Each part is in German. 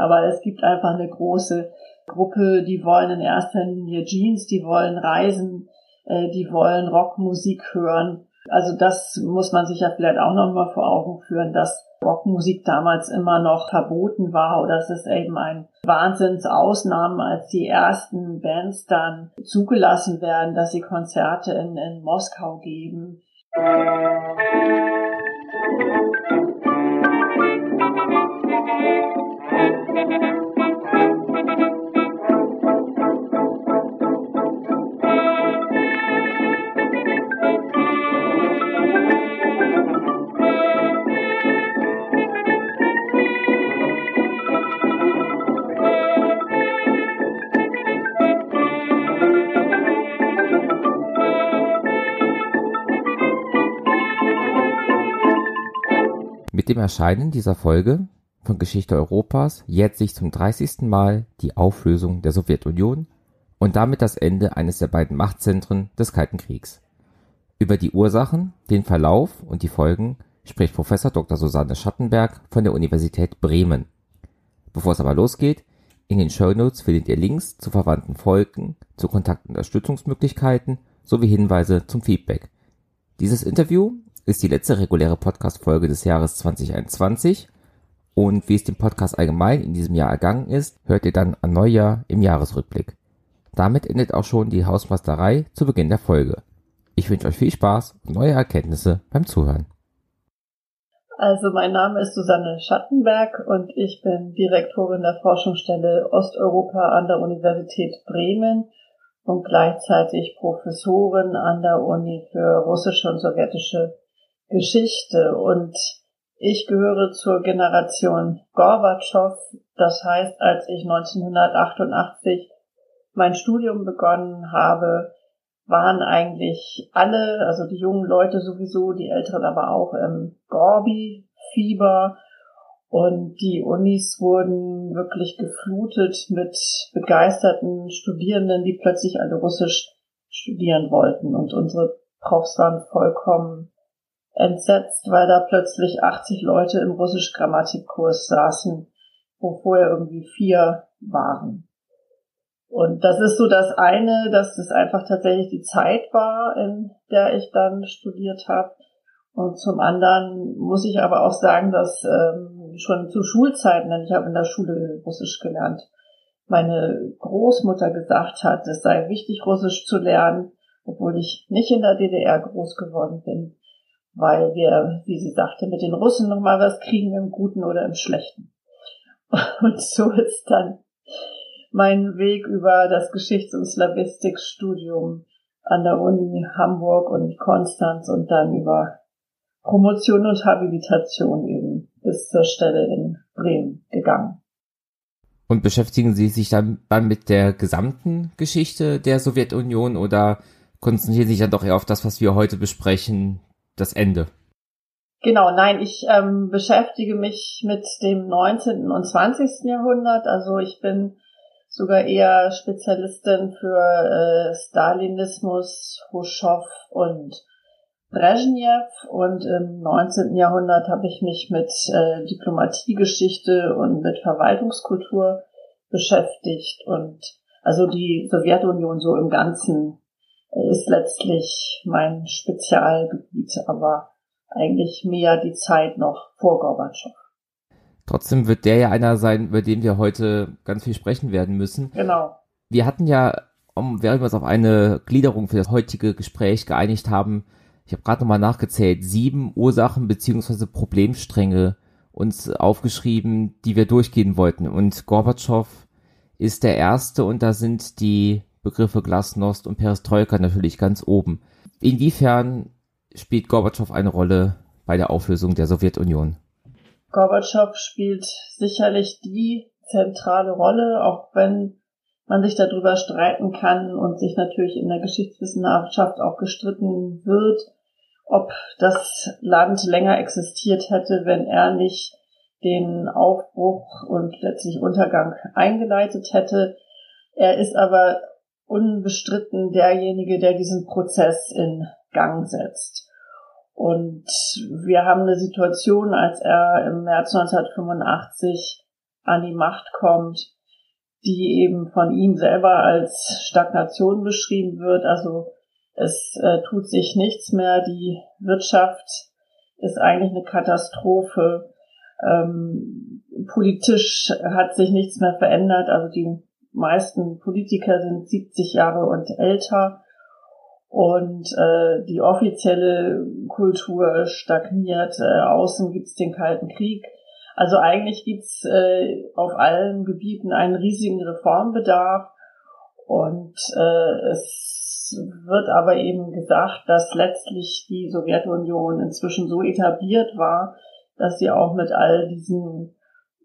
aber es gibt einfach eine große Gruppe, die wollen in erster Linie Jeans, die wollen reisen, äh, die wollen Rockmusik hören. Also das muss man sich ja vielleicht auch nochmal vor Augen führen, dass Rockmusik damals immer noch verboten war oder es ist eben ein Wahnsinnsausnahmen, als die ersten Bands dann zugelassen werden, dass sie Konzerte in, in Moskau geben. Dem Erscheinen dieser Folge von Geschichte Europas jährt sich zum 30. Mal die Auflösung der Sowjetunion und damit das Ende eines der beiden Machtzentren des Kalten Kriegs. Über die Ursachen, den Verlauf und die Folgen spricht Professor Dr. Susanne Schattenberg von der Universität Bremen. Bevor es aber losgeht, in den Show Notes findet ihr Links zu verwandten Folgen, zu Kontaktunterstützungsmöglichkeiten sowie Hinweise zum Feedback. Dieses Interview ist die letzte reguläre Podcast-Folge des Jahres 2021. Und wie es dem Podcast allgemein in diesem Jahr ergangen ist, hört ihr dann an Neujahr im Jahresrückblick. Damit endet auch schon die Hausmeisterei zu Beginn der Folge. Ich wünsche euch viel Spaß und neue Erkenntnisse beim Zuhören. Also mein Name ist Susanne Schattenberg und ich bin Direktorin der Forschungsstelle Osteuropa an der Universität Bremen und gleichzeitig Professorin an der Uni für russische und sowjetische Geschichte. Und ich gehöre zur Generation Gorbatschow. Das heißt, als ich 1988 mein Studium begonnen habe, waren eigentlich alle, also die jungen Leute sowieso, die Älteren aber auch im Gorbi-Fieber. Und die Unis wurden wirklich geflutet mit begeisterten Studierenden, die plötzlich alle Russisch studieren wollten. Und unsere Profs waren vollkommen entsetzt, weil da plötzlich 80 Leute im Russisch-Grammatikkurs saßen, wo vorher irgendwie vier waren. Und das ist so das eine, dass es einfach tatsächlich die Zeit war, in der ich dann studiert habe. Und zum anderen muss ich aber auch sagen, dass ähm, schon zu Schulzeiten, denn ich habe in der Schule Russisch gelernt, meine Großmutter gesagt hat, es sei wichtig, Russisch zu lernen, obwohl ich nicht in der DDR groß geworden bin weil wir, wie sie sagte, mit den Russen noch mal was kriegen im Guten oder im Schlechten. Und so ist dann mein Weg über das Geschichts- und Slavistikstudium an der Uni Hamburg und Konstanz und dann über Promotion und Habilitation eben bis zur Stelle in Bremen gegangen. Und beschäftigen Sie sich dann, dann mit der gesamten Geschichte der Sowjetunion oder konzentrieren Sie sich dann doch eher auf das, was wir heute besprechen, das Ende. Genau, nein, ich ähm, beschäftige mich mit dem 19. und 20. Jahrhundert. Also ich bin sogar eher Spezialistin für äh, Stalinismus, Khrushchev und Brezhnev und im 19. Jahrhundert habe ich mich mit äh, Diplomatiegeschichte und mit Verwaltungskultur beschäftigt und also die Sowjetunion so im Ganzen ist letztlich mein Spezialgebiet, aber eigentlich mehr die Zeit noch vor Gorbatschow. Trotzdem wird der ja einer sein, über den wir heute ganz viel sprechen werden müssen. Genau. Wir hatten ja, um, während wir uns auf eine Gliederung für das heutige Gespräch geeinigt haben, ich habe gerade nochmal nachgezählt, sieben Ursachen beziehungsweise Problemstränge uns aufgeschrieben, die wir durchgehen wollten. Und Gorbatschow ist der erste und da sind die Begriffe Glasnost und Perestroika natürlich ganz oben. Inwiefern spielt Gorbatschow eine Rolle bei der Auflösung der Sowjetunion? Gorbatschow spielt sicherlich die zentrale Rolle, auch wenn man sich darüber streiten kann und sich natürlich in der Geschichtswissenschaft auch gestritten wird, ob das Land länger existiert hätte, wenn er nicht den Aufbruch und letztlich Untergang eingeleitet hätte. Er ist aber unbestritten derjenige, der diesen Prozess in Gang setzt. Und wir haben eine Situation, als er im März 1985 an die Macht kommt, die eben von ihm selber als Stagnation beschrieben wird. Also es äh, tut sich nichts mehr. Die Wirtschaft ist eigentlich eine Katastrophe. Ähm, politisch hat sich nichts mehr verändert. Also die meisten Politiker sind 70 Jahre und älter. Und äh, die offizielle Kultur stagniert. Äh, außen gibt's den Kalten Krieg. Also eigentlich gibt's äh, auf allen Gebieten einen riesigen Reformbedarf. Und äh, es wird aber eben gesagt, dass letztlich die Sowjetunion inzwischen so etabliert war, dass sie auch mit all diesen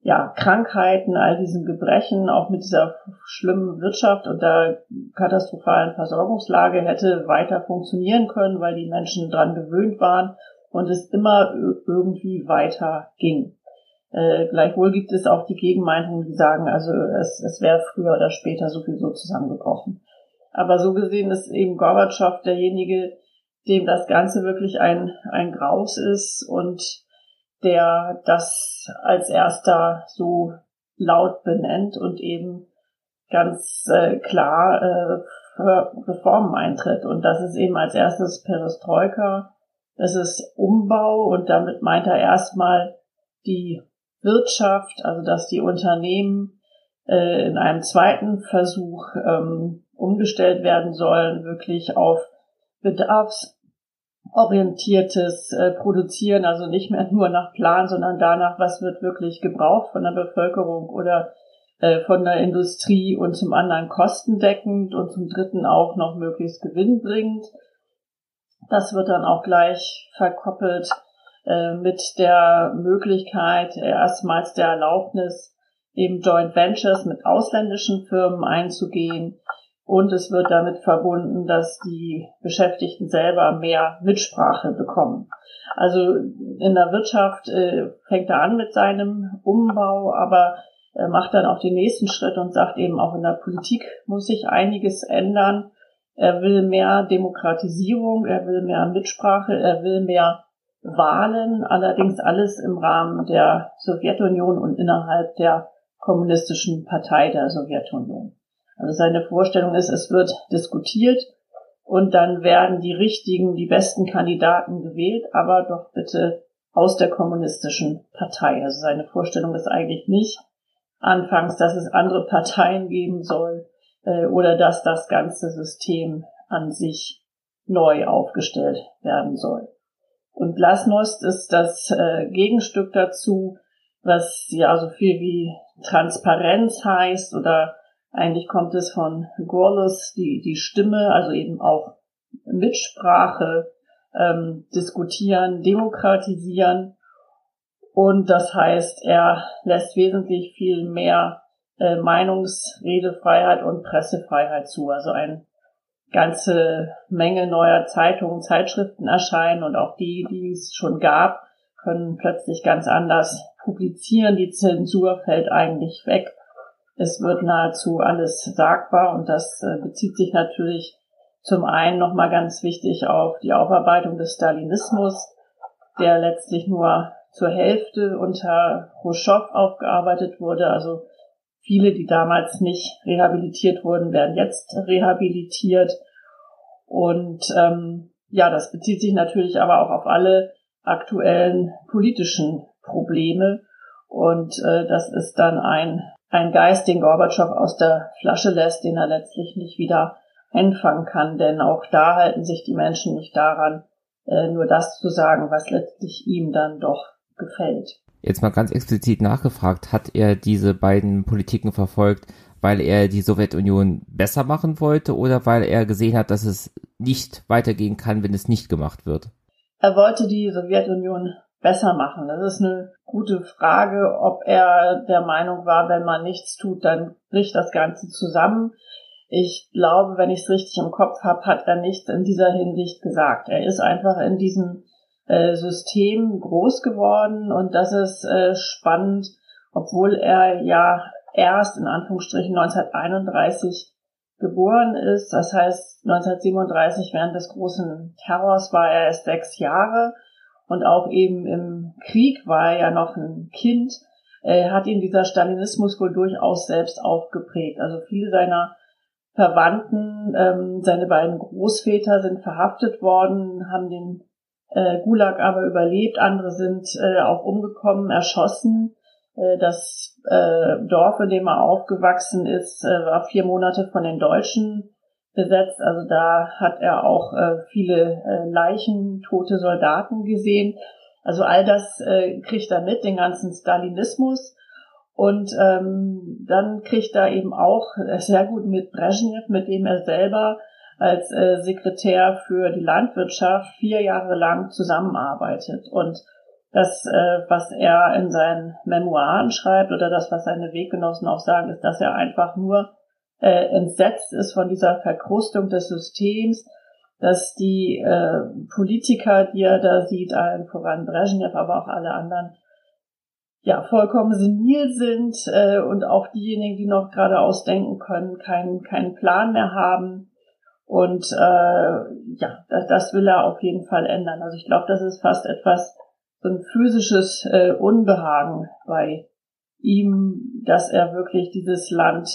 ja, Krankheiten, all diesen Gebrechen, auch mit dieser schlimmen Wirtschaft und der katastrophalen Versorgungslage hätte weiter funktionieren können, weil die Menschen dran gewöhnt waren und es immer irgendwie weiter ging. Äh, gleichwohl gibt es auch die Gegenmeinungen, die sagen, also es, es wäre früher oder später sowieso zusammengebrochen. Aber so gesehen ist eben Gorbatschow derjenige, dem das Ganze wirklich ein, ein Graus ist und der das als erster so laut benennt und eben ganz äh, klar äh, für Reformen eintritt. Und das ist eben als erstes Perestroika, das ist Umbau und damit meint er erstmal die Wirtschaft, also dass die Unternehmen äh, in einem zweiten Versuch ähm, umgestellt werden sollen, wirklich auf bedarfsorientiertes äh, Produzieren, also nicht mehr nur nach Plan, sondern danach, was wird wirklich gebraucht von der Bevölkerung oder äh, von der Industrie und zum anderen kostendeckend und zum dritten auch noch möglichst gewinnbringend. Das wird dann auch gleich verkoppelt äh, mit der Möglichkeit, erstmals der Erlaubnis, eben Joint Ventures mit ausländischen Firmen einzugehen. Und es wird damit verbunden, dass die Beschäftigten selber mehr Mitsprache bekommen. Also in der Wirtschaft äh, fängt er an mit seinem Umbau, aber er macht dann auch den nächsten Schritt und sagt eben auch in der Politik muss sich einiges ändern. Er will mehr Demokratisierung, er will mehr Mitsprache, er will mehr Wahlen, allerdings alles im Rahmen der Sowjetunion und innerhalb der kommunistischen Partei der Sowjetunion. Also seine Vorstellung ist, es wird diskutiert und dann werden die richtigen, die besten Kandidaten gewählt, aber doch bitte aus der kommunistischen Partei. Also seine Vorstellung ist eigentlich nicht anfangs, dass es andere Parteien geben soll äh, oder dass das ganze System an sich neu aufgestellt werden soll. Und Glasnost ist das äh, Gegenstück dazu, was ja so viel wie Transparenz heißt oder eigentlich kommt es von Gorlus, die, die Stimme, also eben auch Mitsprache, ähm, diskutieren, demokratisieren. Und das heißt, er lässt wesentlich viel mehr äh, Meinungsredefreiheit und Pressefreiheit zu. Also ein ganze Menge neuer Zeitungen, Zeitschriften erscheinen und auch die, die es schon gab, können plötzlich ganz anders publizieren. Die Zensur fällt eigentlich weg. Es wird nahezu alles sagbar und das äh, bezieht sich natürlich zum einen nochmal ganz wichtig auf die Aufarbeitung des Stalinismus, der letztlich nur zur Hälfte unter Khrushchev aufgearbeitet wurde. Also viele, die damals nicht rehabilitiert wurden, werden jetzt rehabilitiert. Und ähm, ja, das bezieht sich natürlich aber auch auf alle aktuellen politischen Probleme. Und äh, das ist dann ein, ein Geist, den Gorbatschow aus der Flasche lässt, den er letztlich nicht wieder einfangen kann. Denn auch da halten sich die Menschen nicht daran, äh, nur das zu sagen, was letztlich ihm dann doch gefällt. Jetzt mal ganz explizit nachgefragt, hat er diese beiden Politiken verfolgt, weil er die Sowjetunion besser machen wollte oder weil er gesehen hat, dass es nicht weitergehen kann, wenn es nicht gemacht wird? Er wollte die Sowjetunion besser machen. Das ist eine gute Frage, ob er der Meinung war, wenn man nichts tut, dann bricht das Ganze zusammen. Ich glaube, wenn ich es richtig im Kopf habe, hat er nichts in dieser Hinsicht gesagt. Er ist einfach in diesem äh, System groß geworden und das ist äh, spannend, obwohl er ja erst in Anführungsstrichen 1931 geboren ist. Das heißt, 1937 während des großen Terrors war er erst sechs Jahre und auch eben im Krieg war er ja noch ein Kind. äh, hat ihn dieser Stalinismus wohl durchaus selbst aufgeprägt. Also viele seiner Verwandten, ähm, seine beiden Großväter sind verhaftet worden, haben den äh, Gulag aber überlebt, andere sind äh, auch umgekommen, erschossen. Äh, das äh, Dorf, in dem er aufgewachsen ist, äh, war vier Monate von den Deutschen besetzt. Also da hat er auch äh, viele äh, Leichen, tote Soldaten gesehen. Also all das äh, kriegt er mit, den ganzen Stalinismus. Und ähm, dann kriegt er eben auch sehr gut mit Brezhnev, mit dem er selber als äh, Sekretär für die Landwirtschaft vier Jahre lang zusammenarbeitet. Und das, äh, was er in seinen Memoiren schreibt oder das, was seine Weggenossen auch sagen, ist, dass er einfach nur äh, entsetzt ist von dieser Verkrustung des Systems, dass die äh, Politiker, die er da sieht, allen voran Brezhnev, aber auch alle anderen, ja, vollkommen senil sind äh, und auch diejenigen, die noch gerade ausdenken können, keinen keinen Plan mehr haben. Und äh, ja, das, das will er auf jeden Fall ändern. Also ich glaube, das ist fast etwas, so ein physisches äh, Unbehagen bei ihm, dass er wirklich dieses Land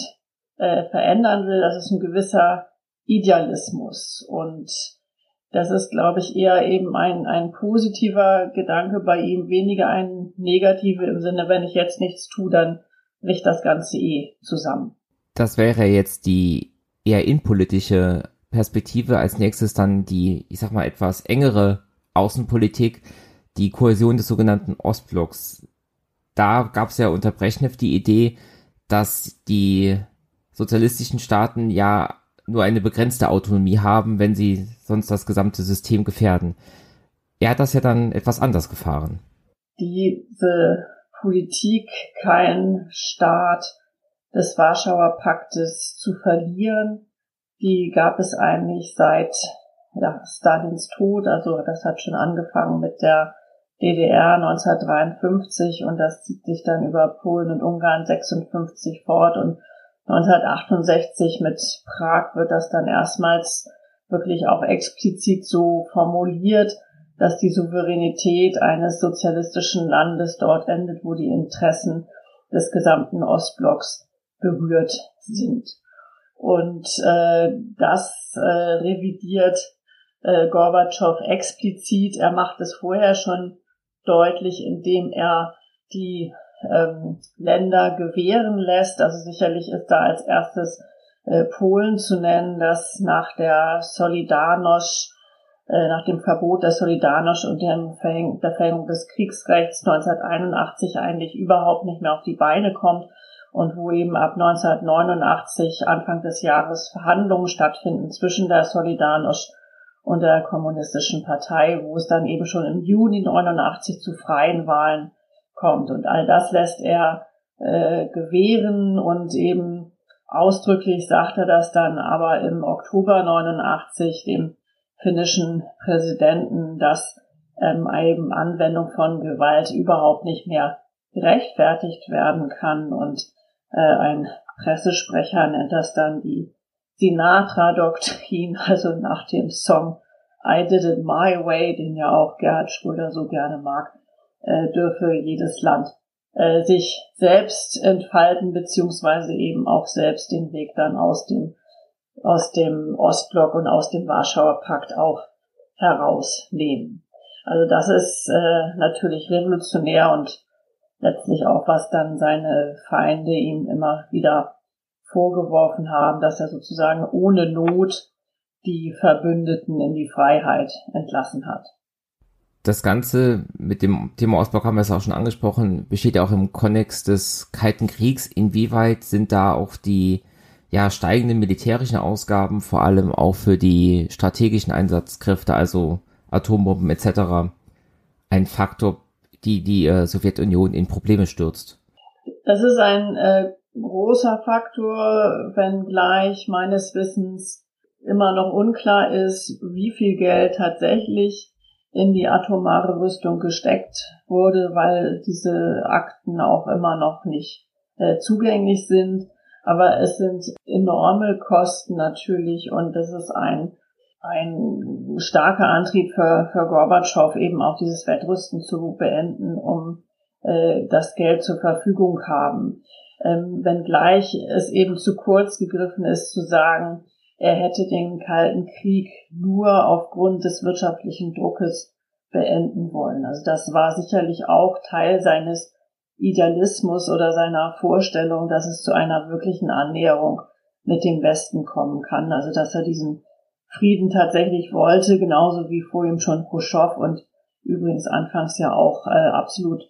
äh, verändern will. Das ist ein gewisser Idealismus. Und das ist, glaube ich, eher eben ein, ein positiver Gedanke bei ihm, weniger ein negativer im Sinne, wenn ich jetzt nichts tue, dann bricht das Ganze eh zusammen. Das wäre jetzt die eher innenpolitische Perspektive. Als nächstes dann die, ich sag mal, etwas engere Außenpolitik, die Kohäsion des sogenannten Ostblocks. Da gab es ja unter Brezhnev die Idee, dass die sozialistischen Staaten ja nur eine begrenzte Autonomie haben, wenn sie sonst das gesamte System gefährden. Er hat das ja dann etwas anders gefahren. Diese Politik, kein Staat des Warschauer Paktes zu verlieren, die gab es eigentlich seit ja, Stalins Tod. Also das hat schon angefangen mit der DDR 1953 und das zieht sich dann über Polen und Ungarn 56 fort und 1968 mit Prag wird das dann erstmals wirklich auch explizit so formuliert, dass die Souveränität eines sozialistischen Landes dort endet, wo die Interessen des gesamten Ostblocks berührt sind. Und äh, das äh, revidiert äh, Gorbatschow explizit. Er macht es vorher schon deutlich, indem er die ähm, Länder gewähren lässt. Also sicherlich ist da als erstes äh, Polen zu nennen, das nach der Solidarność, äh, nach dem Verbot der Solidarność und der Verhängung, der Verhängung des Kriegsrechts 1981 eigentlich überhaupt nicht mehr auf die Beine kommt und wo eben ab 1989 Anfang des Jahres Verhandlungen stattfinden zwischen der Solidarność und der Kommunistischen Partei, wo es dann eben schon im Juni 89 zu freien Wahlen kommt. Und all das lässt er äh, gewähren und eben ausdrücklich sagt er das dann aber im Oktober 89 dem finnischen Präsidenten, dass ähm, eben Anwendung von Gewalt überhaupt nicht mehr gerechtfertigt werden kann. Und äh, ein Pressesprecher nennt das dann die Sinatra-Doktrin, also nach dem Song I Did It My Way, den ja auch Gerhard Schröder so gerne mag, äh, dürfe jedes Land äh, sich selbst entfalten, beziehungsweise eben auch selbst den Weg dann aus dem, aus dem Ostblock und aus dem Warschauer Pakt auch herausnehmen. Also das ist äh, natürlich revolutionär und letztlich auch, was dann seine Feinde ihm immer wieder vorgeworfen haben, dass er sozusagen ohne Not die Verbündeten in die Freiheit entlassen hat. Das Ganze mit dem Thema Ostblock haben wir es auch schon angesprochen, besteht ja auch im Konnex des Kalten Kriegs. Inwieweit sind da auch die ja, steigenden militärischen Ausgaben, vor allem auch für die strategischen Einsatzkräfte, also Atombomben etc., ein Faktor, die die äh, Sowjetunion in Probleme stürzt? Das ist ein äh, großer Faktor, wenngleich meines Wissens immer noch unklar ist, wie viel Geld tatsächlich in die atomare Rüstung gesteckt wurde, weil diese Akten auch immer noch nicht äh, zugänglich sind. Aber es sind enorme Kosten natürlich und das ist ein, ein starker Antrieb für, für Gorbatschow, eben auch dieses Wettrüsten zu beenden, um äh, das Geld zur Verfügung haben. Ähm, wenngleich es eben zu kurz gegriffen ist zu sagen, er hätte den Kalten Krieg nur aufgrund des wirtschaftlichen Druckes beenden wollen. Also das war sicherlich auch Teil seines Idealismus oder seiner Vorstellung, dass es zu einer wirklichen Annäherung mit dem Westen kommen kann. Also dass er diesen Frieden tatsächlich wollte, genauso wie vor ihm schon Khrushchev und übrigens anfangs ja auch äh, absolut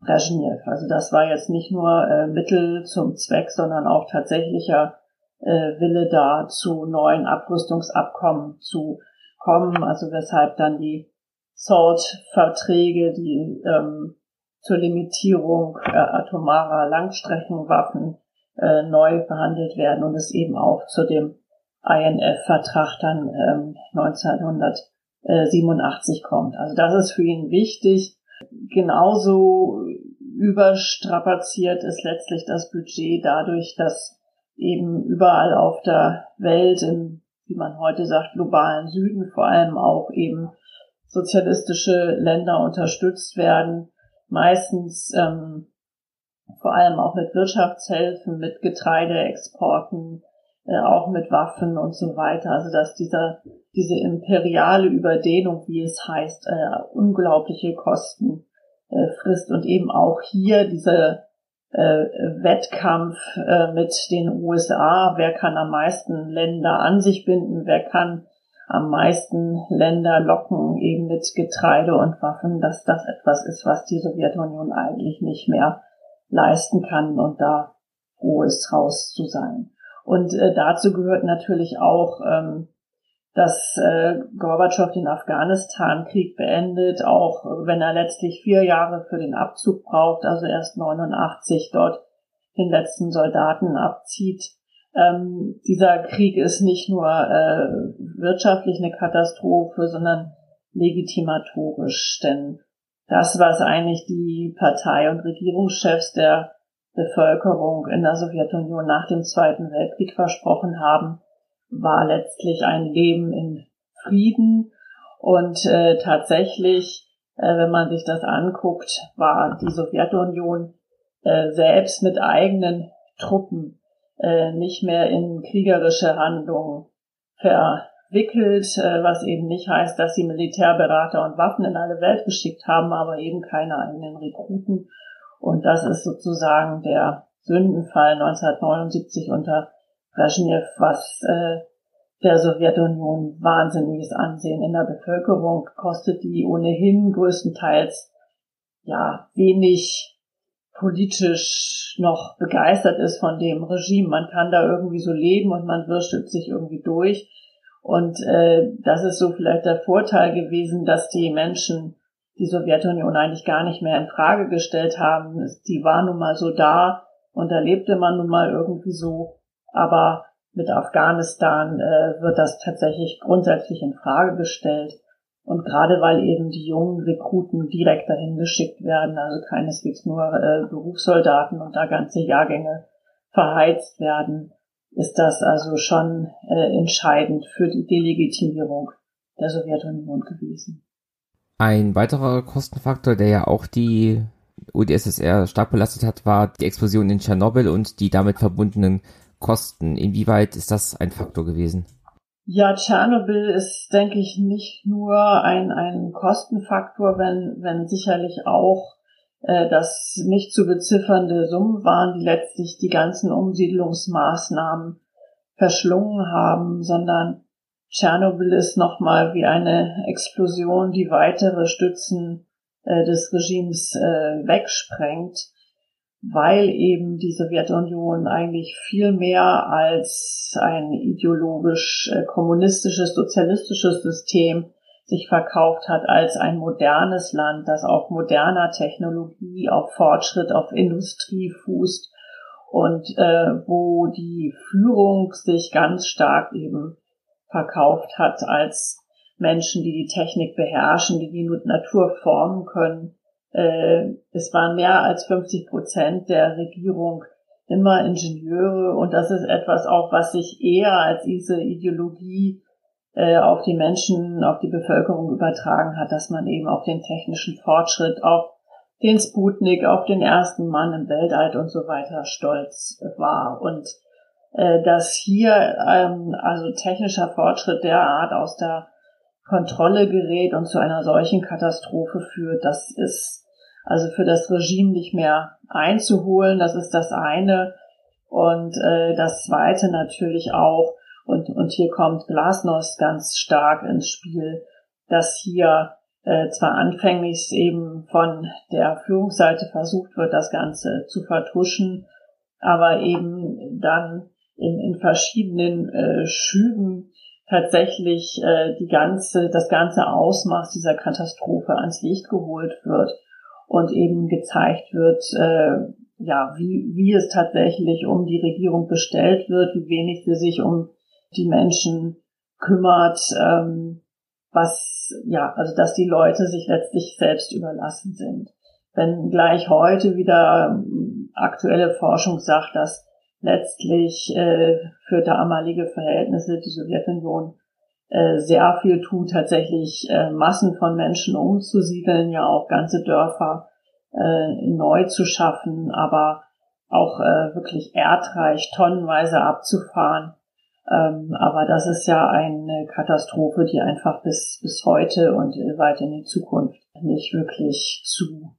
Brezhnev. Also das war jetzt nicht nur äh, Mittel zum Zweck, sondern auch tatsächlicher äh, Wille da zu neuen Abrüstungsabkommen zu kommen, also weshalb dann die SALT-Verträge, die ähm, zur Limitierung äh, atomarer Langstreckenwaffen äh, neu verhandelt werden und es eben auch zu dem INF-Vertrag dann ähm, 1987 kommt. Also das ist für ihn wichtig. Genauso überstrapaziert ist letztlich das Budget dadurch, dass eben überall auf der Welt, in, wie man heute sagt, globalen Süden vor allem auch eben sozialistische Länder unterstützt werden, meistens ähm, vor allem auch mit Wirtschaftshilfen, mit Getreideexporten, äh, auch mit Waffen und so weiter. Also dass dieser diese imperiale Überdehnung, wie es heißt, äh, unglaubliche Kosten äh, frisst und eben auch hier diese Wettkampf äh, mit den USA, wer kann am meisten Länder an sich binden, wer kann am meisten Länder locken, eben mit Getreide und Waffen, dass das etwas ist, was die Sowjetunion eigentlich nicht mehr leisten kann und da froh ist, raus zu sein. Und äh, dazu gehört natürlich auch, ähm, dass äh, Gorbatschow den Afghanistan-Krieg beendet, auch wenn er letztlich vier Jahre für den Abzug braucht, also erst 89 dort den letzten Soldaten abzieht. Ähm, dieser Krieg ist nicht nur äh, wirtschaftlich eine Katastrophe, sondern legitimatorisch, denn das, was eigentlich die Partei und Regierungschefs der Bevölkerung in der Sowjetunion nach dem Zweiten Weltkrieg versprochen haben, war letztlich ein Leben in Frieden und äh, tatsächlich, äh, wenn man sich das anguckt, war die Sowjetunion äh, selbst mit eigenen Truppen äh, nicht mehr in kriegerische Handlungen verwickelt, äh, was eben nicht heißt, dass sie Militärberater und Waffen in alle Welt geschickt haben, aber eben keine eigenen Rekruten. Und das ist sozusagen der Sündenfall 1979 unter Brezhnev, was äh, der Sowjetunion wahnsinniges Ansehen in der Bevölkerung kostet, die ohnehin größtenteils ja wenig politisch noch begeistert ist von dem Regime. Man kann da irgendwie so leben und man wirstelt sich irgendwie durch. Und äh, das ist so vielleicht der Vorteil gewesen, dass die Menschen die Sowjetunion eigentlich gar nicht mehr in Frage gestellt haben. Die war nun mal so da und da lebte man nun mal irgendwie so. Aber mit Afghanistan äh, wird das tatsächlich grundsätzlich in Frage gestellt. Und gerade weil eben die jungen Rekruten direkt dahin geschickt werden, also keineswegs nur äh, Berufssoldaten und da ganze Jahrgänge verheizt werden, ist das also schon äh, entscheidend für die Delegitimierung der Sowjetunion gewesen. Ein weiterer Kostenfaktor, der ja auch die UdSSR stark belastet hat, war die Explosion in Tschernobyl und die damit verbundenen Kosten. Inwieweit ist das ein Faktor gewesen? Ja, Tschernobyl ist, denke ich, nicht nur ein, ein Kostenfaktor, wenn, wenn sicherlich auch äh, das nicht zu beziffernde Summen waren, die letztlich die ganzen Umsiedlungsmaßnahmen verschlungen haben, sondern Tschernobyl ist nochmal wie eine Explosion, die weitere Stützen äh, des Regimes äh, wegsprengt weil eben die Sowjetunion eigentlich viel mehr als ein ideologisch äh, kommunistisches, sozialistisches System sich verkauft hat als ein modernes Land, das auf moderner Technologie, auf Fortschritt, auf Industrie fußt und äh, wo die Führung sich ganz stark eben verkauft hat als Menschen, die die Technik beherrschen, die die Natur formen können äh, es waren mehr als 50 Prozent der Regierung immer Ingenieure und das ist etwas auch, was sich eher als diese Ideologie äh, auf die Menschen, auf die Bevölkerung übertragen hat, dass man eben auf den technischen Fortschritt, auf den Sputnik, auf den ersten Mann im Weltall und so weiter stolz war. Und äh, dass hier ähm, also technischer Fortschritt derart aus der Kontrolle gerät und zu einer solchen Katastrophe führt, das ist also für das Regime nicht mehr einzuholen. Das ist das eine. Und äh, das zweite natürlich auch, und, und hier kommt Glasnost ganz stark ins Spiel, dass hier äh, zwar anfänglich eben von der Führungsseite versucht wird, das Ganze zu vertuschen, aber eben dann in, in verschiedenen äh, Schüben tatsächlich äh, die ganze, das ganze Ausmaß dieser Katastrophe ans Licht geholt wird und eben gezeigt wird, äh, ja, wie, wie es tatsächlich um die Regierung bestellt wird, wie wenig sie sich um die Menschen kümmert, ähm, was, ja, also dass die Leute sich letztlich selbst überlassen sind. Wenn gleich heute wieder ähm, aktuelle Forschung sagt, dass letztlich äh, für damalige Verhältnisse die Sowjetunion äh, sehr viel tut, tatsächlich äh, Massen von Menschen umzusiedeln, ja auch ganze Dörfer äh, neu zu schaffen, aber auch äh, wirklich erdreich tonnenweise abzufahren. Ähm, aber das ist ja eine Katastrophe, die einfach bis, bis heute und weit in die Zukunft nicht wirklich zu,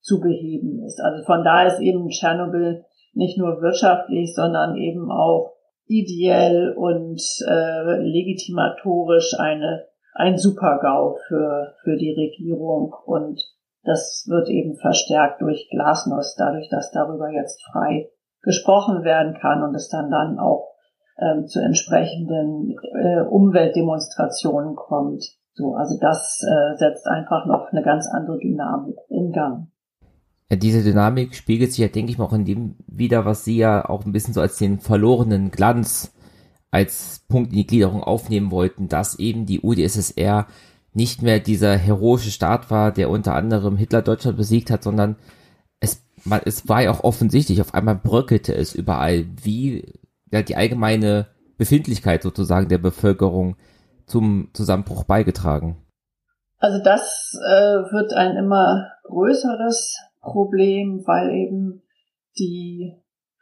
zu beheben ist. Also von da ist eben Tschernobyl nicht nur wirtschaftlich, sondern eben auch ideell und äh, legitimatorisch eine, ein Supergau für, für die Regierung und das wird eben verstärkt durch Glasnost, dadurch, dass darüber jetzt frei gesprochen werden kann und es dann dann auch ähm, zu entsprechenden äh, Umweltdemonstrationen kommt. So, also das äh, setzt einfach noch eine ganz andere Dynamik in Gang. Ja, diese Dynamik spiegelt sich ja, denke ich mal, auch in dem wieder, was Sie ja auch ein bisschen so als den verlorenen Glanz als Punkt in die Gliederung aufnehmen wollten, dass eben die UdSSR nicht mehr dieser heroische Staat war, der unter anderem Hitler Deutschland besiegt hat, sondern es, man, es war ja auch offensichtlich, auf einmal bröckelte es überall, wie ja, die allgemeine Befindlichkeit sozusagen der Bevölkerung zum Zusammenbruch beigetragen. Also das äh, wird ein immer größeres Problem, weil eben die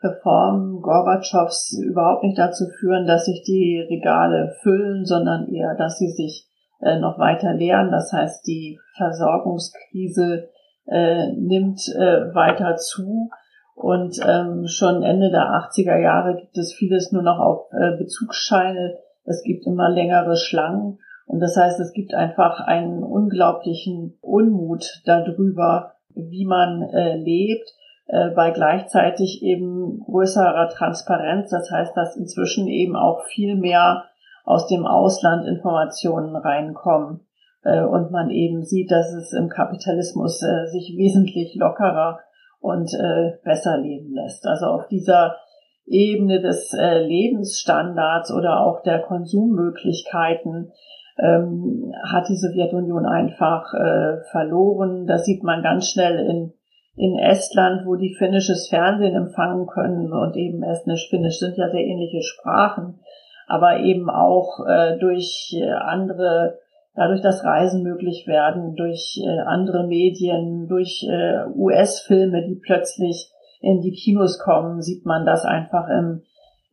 Reformen Gorbatschows überhaupt nicht dazu führen, dass sich die Regale füllen, sondern eher, dass sie sich äh, noch weiter leeren. Das heißt, die Versorgungskrise äh, nimmt äh, weiter zu. Und ähm, schon Ende der 80er Jahre gibt es vieles nur noch auf äh, Bezugsscheine. Es gibt immer längere Schlangen. Und das heißt, es gibt einfach einen unglaublichen Unmut darüber, wie man äh, lebt, äh, bei gleichzeitig eben größerer Transparenz. Das heißt, dass inzwischen eben auch viel mehr aus dem Ausland Informationen reinkommen äh, und man eben sieht, dass es im Kapitalismus äh, sich wesentlich lockerer und äh, besser leben lässt. Also auf dieser Ebene des äh, Lebensstandards oder auch der Konsummöglichkeiten ähm, hat die Sowjetunion einfach äh, verloren. Das sieht man ganz schnell in, in Estland, wo die finnisches Fernsehen empfangen können und eben Estnisch, Finnisch sind ja sehr ähnliche Sprachen aber eben auch äh, durch äh, andere, dadurch, dass Reisen möglich werden, durch äh, andere Medien, durch äh, US-Filme, die plötzlich in die Kinos kommen, sieht man das einfach im,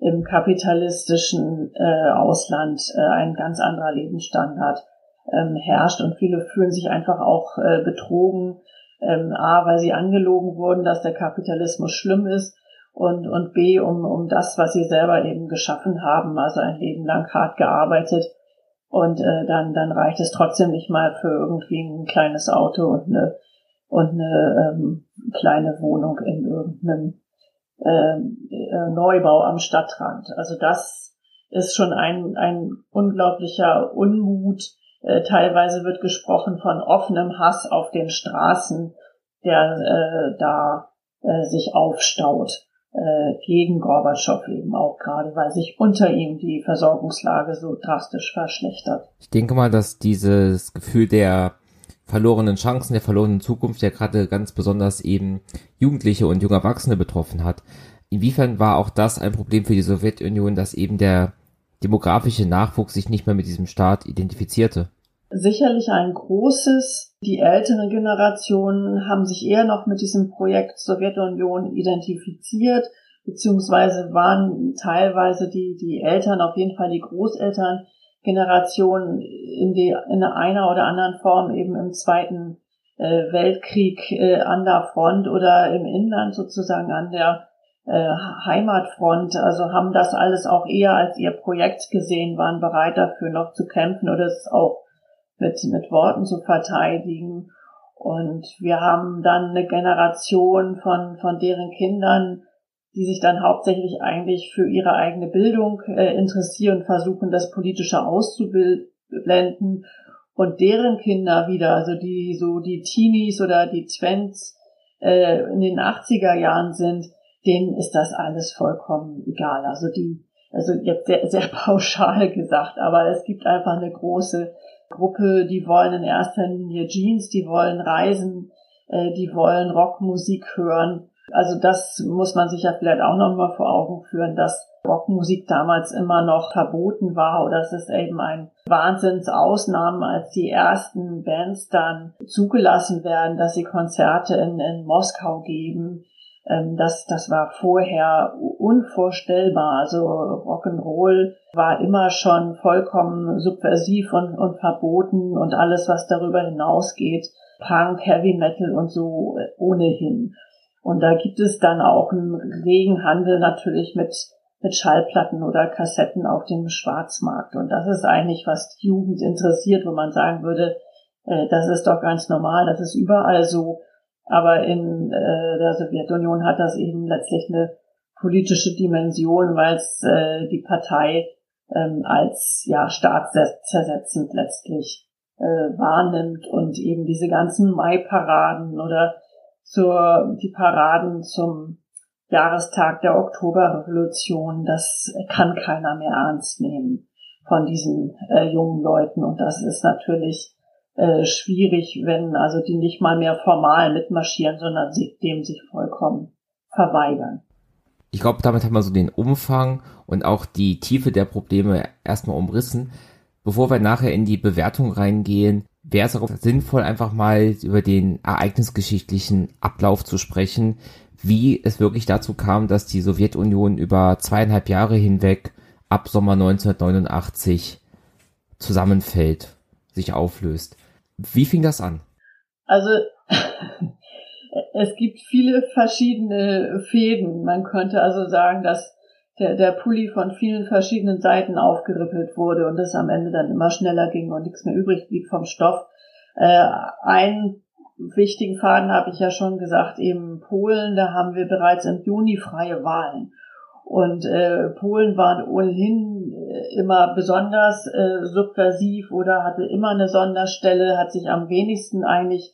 im kapitalistischen äh, Ausland äh, ein ganz anderer Lebensstandard ähm, herrscht und viele fühlen sich einfach auch äh, betrogen, ähm, a, weil sie angelogen wurden, dass der Kapitalismus schlimm ist und, und B, um, um das, was sie selber eben geschaffen haben, also ein Leben lang hart gearbeitet. Und äh, dann, dann reicht es trotzdem nicht mal für irgendwie ein kleines Auto und eine, und eine ähm, kleine Wohnung in irgendeinem äh, Neubau am Stadtrand. Also das ist schon ein, ein unglaublicher Unmut. Äh, teilweise wird gesprochen von offenem Hass auf den Straßen, der äh, da äh, sich aufstaut äh, gegen Gorbatschow eben auch gerade, weil sich unter ihm die Versorgungslage so drastisch verschlechtert. Ich denke mal, dass dieses Gefühl der verlorenen Chancen, der verlorenen Zukunft ja gerade ganz besonders eben Jugendliche und junge Erwachsene betroffen hat. Inwiefern war auch das ein Problem für die Sowjetunion, dass eben der demografische Nachwuchs sich nicht mehr mit diesem Staat identifizierte? sicherlich ein großes. Die älteren Generationen haben sich eher noch mit diesem Projekt Sowjetunion identifiziert, beziehungsweise waren teilweise die, die Eltern, auf jeden Fall die Großeltern, Generation in, die, in einer oder anderen Form eben im Zweiten äh, Weltkrieg äh, an der Front oder im Inland sozusagen an der äh, Heimatfront, also haben das alles auch eher als ihr Projekt gesehen, waren bereit dafür noch zu kämpfen oder es auch mit, mit Worten zu verteidigen. Und wir haben dann eine Generation von, von deren Kindern, die sich dann hauptsächlich eigentlich für ihre eigene Bildung äh, interessieren, versuchen, das Politische auszublenden und deren Kinder wieder, also die so die Teenies oder die Twents äh, in den 80er Jahren sind, denen ist das alles vollkommen egal. Also die, also jetzt sehr, sehr pauschal gesagt, aber es gibt einfach eine große Gruppe, die wollen in erster Linie Jeans, die wollen reisen, äh, die wollen Rockmusik hören. Also das muss man sich ja vielleicht auch nochmal vor Augen führen, dass Rockmusik damals immer noch verboten war oder es ist eben ein Wahnsinnsausnahmen, als die ersten Bands dann zugelassen werden, dass sie Konzerte in, in Moskau geben ähm, das, das war vorher unvorstellbar. Also Rock'n'Roll war immer schon vollkommen subversiv und, und verboten und alles, was darüber hinausgeht, Punk, Heavy Metal und so äh, ohnehin. Und da gibt es dann auch einen regen Handel natürlich mit, mit Schallplatten oder Kassetten auf dem Schwarzmarkt. Und das ist eigentlich, was die Jugend interessiert, wo man sagen würde, äh, das ist doch ganz normal, das ist überall so. Aber in äh, der Sowjetunion hat das eben letztlich eine politische Dimension, weil es äh, die Partei ähm, als ja staatszersetzend letztlich äh, wahrnimmt und eben diese ganzen Mai-Paraden oder zur die Paraden zum Jahrestag der Oktoberrevolution, das kann keiner mehr ernst nehmen von diesen äh, jungen Leuten und das ist natürlich äh, schwierig, wenn also die nicht mal mehr formal mitmarschieren, sondern sie, dem sich vollkommen verweigern. Ich glaube, damit haben wir so den Umfang und auch die Tiefe der Probleme erstmal umrissen. Bevor wir nachher in die Bewertung reingehen, wäre es auch sinnvoll, einfach mal über den ereignisgeschichtlichen Ablauf zu sprechen, wie es wirklich dazu kam, dass die Sowjetunion über zweieinhalb Jahre hinweg ab Sommer 1989 zusammenfällt, sich auflöst. Wie fing das an? Also es gibt viele verschiedene Fäden. Man könnte also sagen, dass der, der Pulli von vielen verschiedenen Seiten aufgerippelt wurde und es am Ende dann immer schneller ging und nichts mehr übrig blieb vom Stoff. Äh, einen wichtigen Faden habe ich ja schon gesagt, eben Polen, da haben wir bereits im Juni freie Wahlen. Und äh, Polen waren ohnehin äh, immer besonders äh, subversiv oder hatte immer eine Sonderstelle, hat sich am wenigsten eigentlich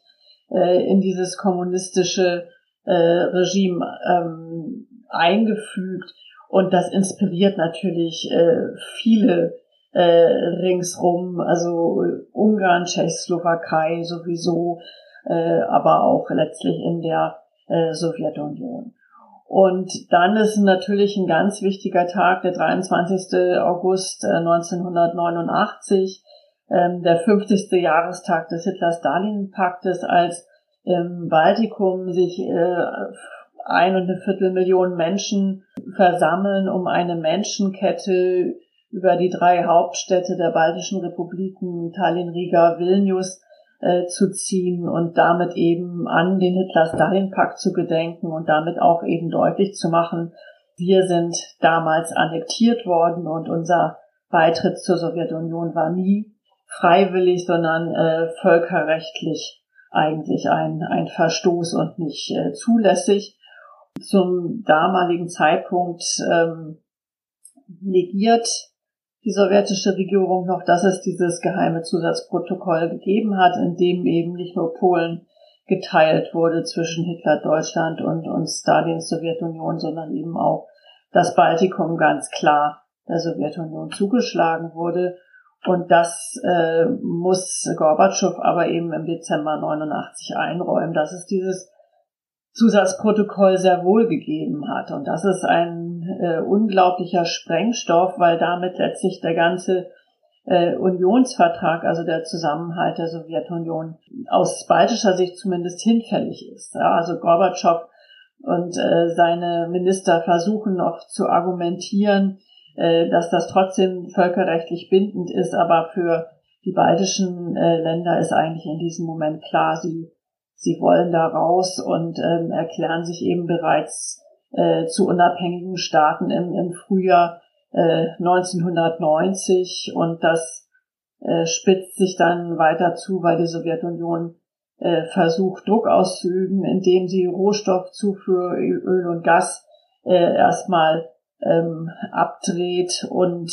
äh, in dieses kommunistische äh, Regime ähm, eingefügt. Und das inspiriert natürlich äh, viele äh, ringsrum, also Ungarn, Tschechoslowakei sowieso, äh, aber auch letztlich in der äh, Sowjetunion. Und dann ist natürlich ein ganz wichtiger Tag, der 23. August 1989, äh, ähm, der 50. Jahrestag des Hitler-Stalin-Paktes, als im Baltikum sich äh, ein und eine Viertel Millionen Menschen versammeln, um eine Menschenkette über die drei Hauptstädte der baltischen Republiken, Tallinn, Riga, Vilnius, äh, zu ziehen und damit eben an den Hitler-Stalin-Pakt zu gedenken und damit auch eben deutlich zu machen, wir sind damals annektiert worden und unser Beitritt zur Sowjetunion war nie freiwillig, sondern äh, völkerrechtlich eigentlich ein, ein Verstoß und nicht äh, zulässig. Zum damaligen Zeitpunkt ähm, negiert die sowjetische Regierung noch, dass es dieses geheime Zusatzprotokoll gegeben hat, in dem eben nicht nur Polen geteilt wurde zwischen Hitler Deutschland und, und Stalins Sowjetunion, sondern eben auch das Baltikum ganz klar der Sowjetunion zugeschlagen wurde. Und das äh, muss Gorbatschow aber eben im Dezember 89 einräumen, dass es dieses Zusatzprotokoll sehr wohl gegeben hat. Und das ist ein äh, unglaublicher Sprengstoff, weil damit letztlich der ganze äh, Unionsvertrag, also der Zusammenhalt der Sowjetunion, aus baltischer Sicht zumindest hinfällig ist. Ja, also Gorbatschow und äh, seine Minister versuchen noch zu argumentieren, äh, dass das trotzdem völkerrechtlich bindend ist, aber für die baltischen äh, Länder ist eigentlich in diesem Moment klar, sie, sie wollen da raus und ähm, erklären sich eben bereits äh, zu unabhängigen Staaten im, im Frühjahr 1990 äh, und das äh, spitzt sich dann weiter zu, weil die Sowjetunion äh, versucht, Druck auszuüben, indem sie Rohstoffzufuhr, Öl und Gas erstmal ähm, abdreht und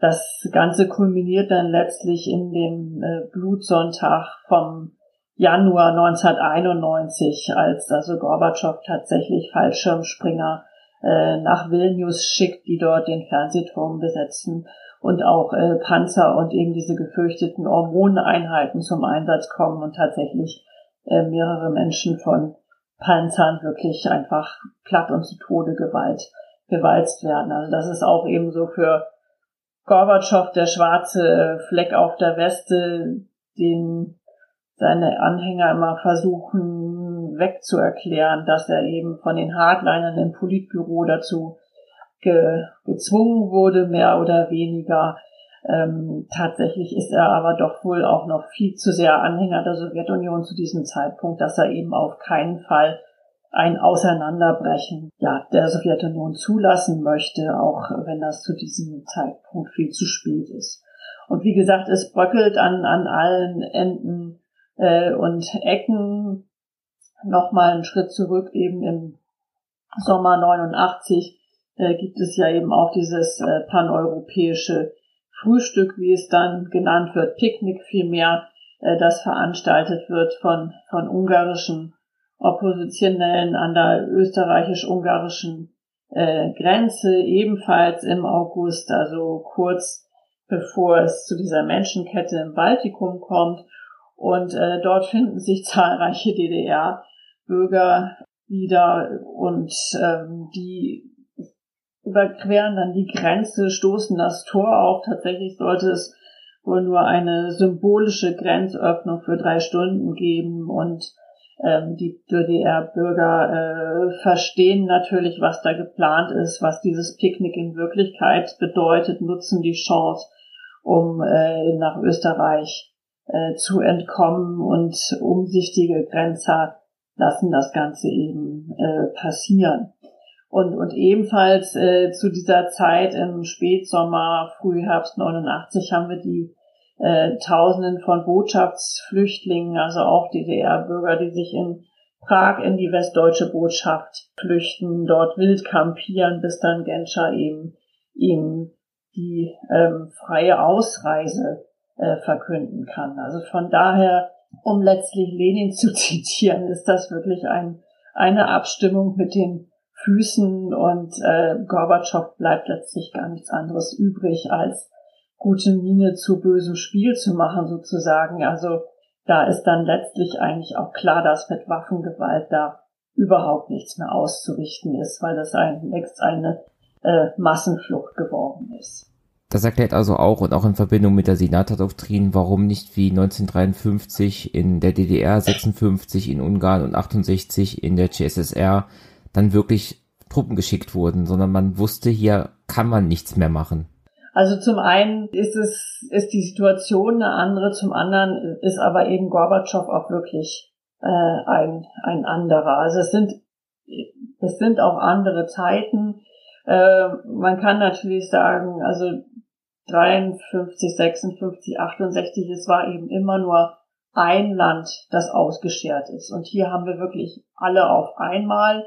das Ganze kulminiert dann letztlich in dem Blutsonntag vom Januar 1991, als also Gorbatschow tatsächlich Fallschirmspringer äh, nach Vilnius schickt, die dort den Fernsehturm besetzen und auch äh, Panzer und eben diese gefürchteten Hormoneinheiten zum Einsatz kommen und tatsächlich äh, mehrere Menschen von Panzern wirklich einfach platt und zu Tode gewalt, gewalzt werden. Also das ist auch eben so für Gorbatschow der schwarze Fleck auf der Weste, den seine Anhänger immer versuchen wegzuerklären, dass er eben von den Hardlinern im Politbüro dazu ge gezwungen wurde, mehr oder weniger. Ähm, tatsächlich ist er aber doch wohl auch noch viel zu sehr Anhänger der Sowjetunion zu diesem Zeitpunkt, dass er eben auf keinen Fall ein Auseinanderbrechen ja, der Sowjetunion zulassen möchte, auch wenn das zu diesem Zeitpunkt viel zu spät ist. Und wie gesagt, es bröckelt an, an allen Enden äh, und Ecken nochmal einen Schritt zurück, eben im Sommer 89 äh, gibt es ja eben auch dieses äh, paneuropäische Frühstück, wie es dann genannt wird, Picknick vielmehr, äh, das veranstaltet wird von, von ungarischen Oppositionellen an der österreichisch-ungarischen äh, Grenze, ebenfalls im August, also kurz bevor es zu dieser Menschenkette im Baltikum kommt. Und äh, dort finden sich zahlreiche DDR Bürger wieder und ähm, die überqueren dann die Grenze, stoßen das Tor auf. Tatsächlich sollte es wohl nur eine symbolische Grenzöffnung für drei Stunden geben und ähm, die DDR-Bürger äh, verstehen natürlich, was da geplant ist, was dieses Picknick in Wirklichkeit bedeutet, nutzen die Chance, um äh, nach Österreich äh, zu entkommen und umsichtige Grenzer lassen das Ganze eben äh, passieren. Und, und ebenfalls äh, zu dieser Zeit im Spätsommer, Frühherbst 89 haben wir die äh, Tausenden von Botschaftsflüchtlingen, also auch DDR-Bürger, die sich in Prag in die westdeutsche Botschaft flüchten, dort wild kampieren, bis dann Genscher eben ihnen die ähm, freie Ausreise äh, verkünden kann. Also von daher um letztlich Lenin zu zitieren, ist das wirklich ein, eine Abstimmung mit den Füßen und äh, Gorbatschow bleibt letztlich gar nichts anderes übrig, als gute Miene zu bösem Spiel zu machen sozusagen. Also da ist dann letztlich eigentlich auch klar, dass mit Waffengewalt da überhaupt nichts mehr auszurichten ist, weil das ein, eine äh, Massenflucht geworden ist. Das erklärt also auch und auch in Verbindung mit der Sinatra-Doktrin, warum nicht wie 1953 in der DDR, 56 in Ungarn und 68 in der CSSR dann wirklich Truppen geschickt wurden, sondern man wusste, hier kann man nichts mehr machen. Also zum einen ist es, ist die Situation eine andere, zum anderen ist aber eben Gorbatschow auch wirklich äh, ein, ein anderer. Also es sind, es sind auch andere Zeiten. Äh, man kann natürlich sagen, also 53, 56, 68, es war eben immer nur ein Land, das ausgeschert ist. Und hier haben wir wirklich alle auf einmal.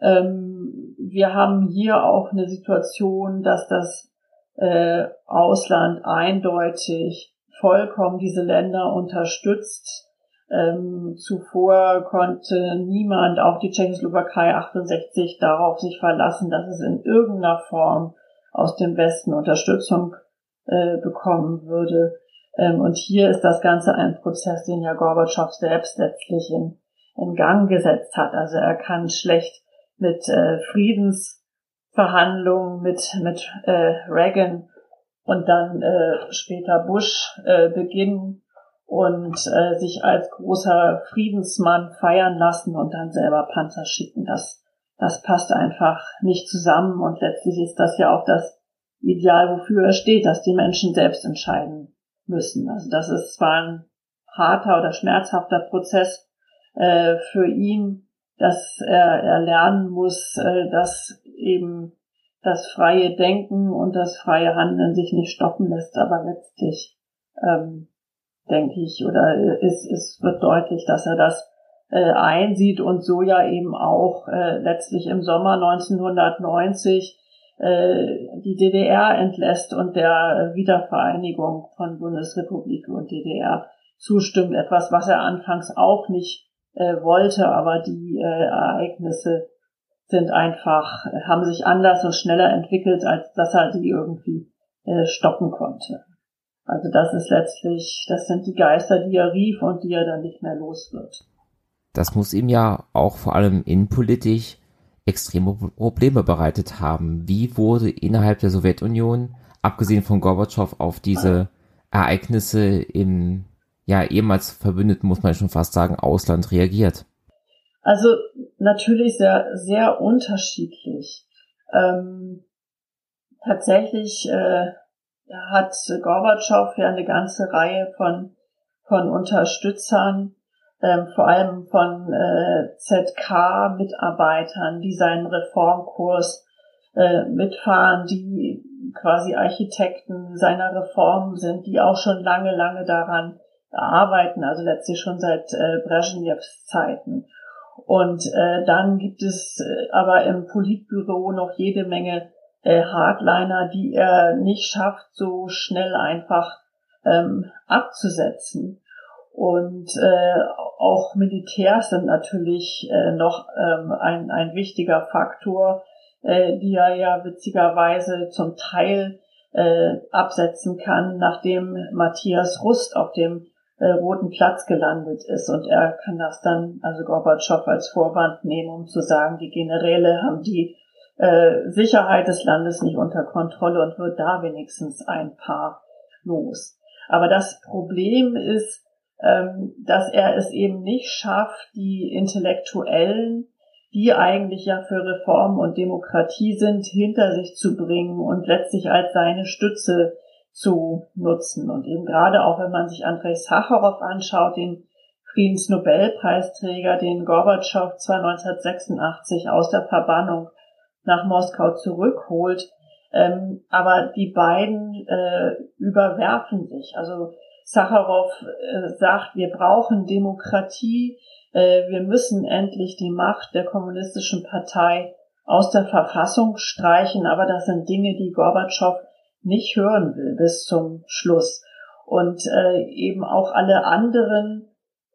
Ähm, wir haben hier auch eine Situation, dass das äh, Ausland eindeutig vollkommen diese Länder unterstützt. Ähm, zuvor konnte niemand, auch die Tschechoslowakei 68, darauf sich verlassen, dass es in irgendeiner Form aus dem Westen Unterstützung äh, bekommen würde. Ähm, und hier ist das Ganze ein Prozess, den ja Gorbatschow selbst letztlich in, in Gang gesetzt hat. Also er kann schlecht mit äh, Friedensverhandlungen mit, mit äh, Reagan und dann äh, später Bush äh, beginnen und äh, sich als großer Friedensmann feiern lassen und dann selber Panzer schicken. Das, das passt einfach nicht zusammen und letztlich ist das ja auch das Ideal, wofür er steht, dass die Menschen selbst entscheiden müssen. Also das ist zwar ein harter oder schmerzhafter Prozess äh, für ihn, dass er, er lernen muss, äh, dass eben das freie Denken und das freie Handeln sich nicht stoppen lässt, aber letztlich ähm, denke ich, oder es, es wird deutlich, dass er das äh, einsieht und so ja eben auch äh, letztlich im Sommer 1990 äh, die DDR entlässt und der Wiedervereinigung von Bundesrepublik und DDR zustimmt. Etwas, was er anfangs auch nicht äh, wollte, aber die äh, Ereignisse sind einfach, haben sich anders und schneller entwickelt, als dass er die irgendwie äh, stoppen konnte. Also das ist letztlich, das sind die Geister, die er rief und die er dann nicht mehr los wird. Das muss ihm ja auch vor allem innenpolitisch extreme Probleme bereitet haben. Wie wurde innerhalb der Sowjetunion, abgesehen von Gorbatschow, auf diese Ereignisse im ja ehemals Verbündeten, muss man schon fast sagen, Ausland reagiert? Also natürlich sehr, sehr unterschiedlich. Ähm, tatsächlich äh, hat Gorbatschow ja eine ganze Reihe von, von Unterstützern, ähm, vor allem von äh, ZK-Mitarbeitern, die seinen Reformkurs äh, mitfahren, die quasi Architekten seiner Reformen sind, die auch schon lange, lange daran arbeiten, also letztlich schon seit äh, Brezhnevs Zeiten. Und äh, dann gibt es äh, aber im Politbüro noch jede Menge äh, Hardliner, die er nicht schafft, so schnell einfach ähm, abzusetzen. Und äh, auch Militärs sind natürlich äh, noch ähm, ein, ein wichtiger Faktor, äh, die er ja witzigerweise zum Teil äh, absetzen kann, nachdem Matthias Rust auf dem äh, Roten Platz gelandet ist. Und er kann das dann, also Gorbatschow, als Vorwand nehmen, um zu sagen, die Generäle haben die äh, Sicherheit des Landes nicht unter Kontrolle und wird da wenigstens ein paar los. Aber das Problem ist, dass er es eben nicht schafft, die Intellektuellen, die eigentlich ja für Reform und Demokratie sind, hinter sich zu bringen und letztlich als seine Stütze zu nutzen. Und eben gerade auch, wenn man sich Andrei Sacharow anschaut, den Friedensnobelpreisträger, den Gorbatschow zwar 1986 aus der Verbannung nach Moskau zurückholt, ähm, aber die beiden äh, überwerfen sich. Also Sacharow äh, sagt, wir brauchen Demokratie, äh, wir müssen endlich die Macht der kommunistischen Partei aus der Verfassung streichen, aber das sind Dinge, die Gorbatschow nicht hören will bis zum Schluss. Und äh, eben auch alle anderen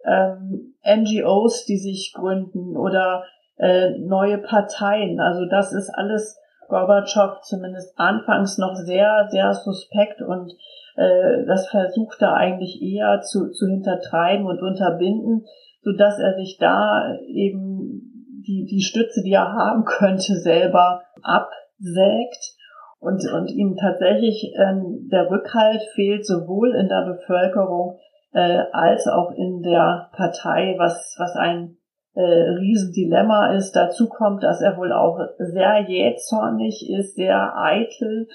ähm, NGOs, die sich gründen oder äh, neue Parteien. Also das ist alles Gorbatschow zumindest anfangs noch sehr, sehr suspekt und äh, das versucht er eigentlich eher zu, zu hintertreiben und unterbinden, so dass er sich da eben die, die Stütze, die er haben könnte, selber absägt und, und ihm tatsächlich ähm, der Rückhalt fehlt, sowohl in der Bevölkerung äh, als auch in der Partei, was, was ein äh, Riesendilemma ist. Dazu kommt, dass er wohl auch sehr jähzornig ist, sehr eitel,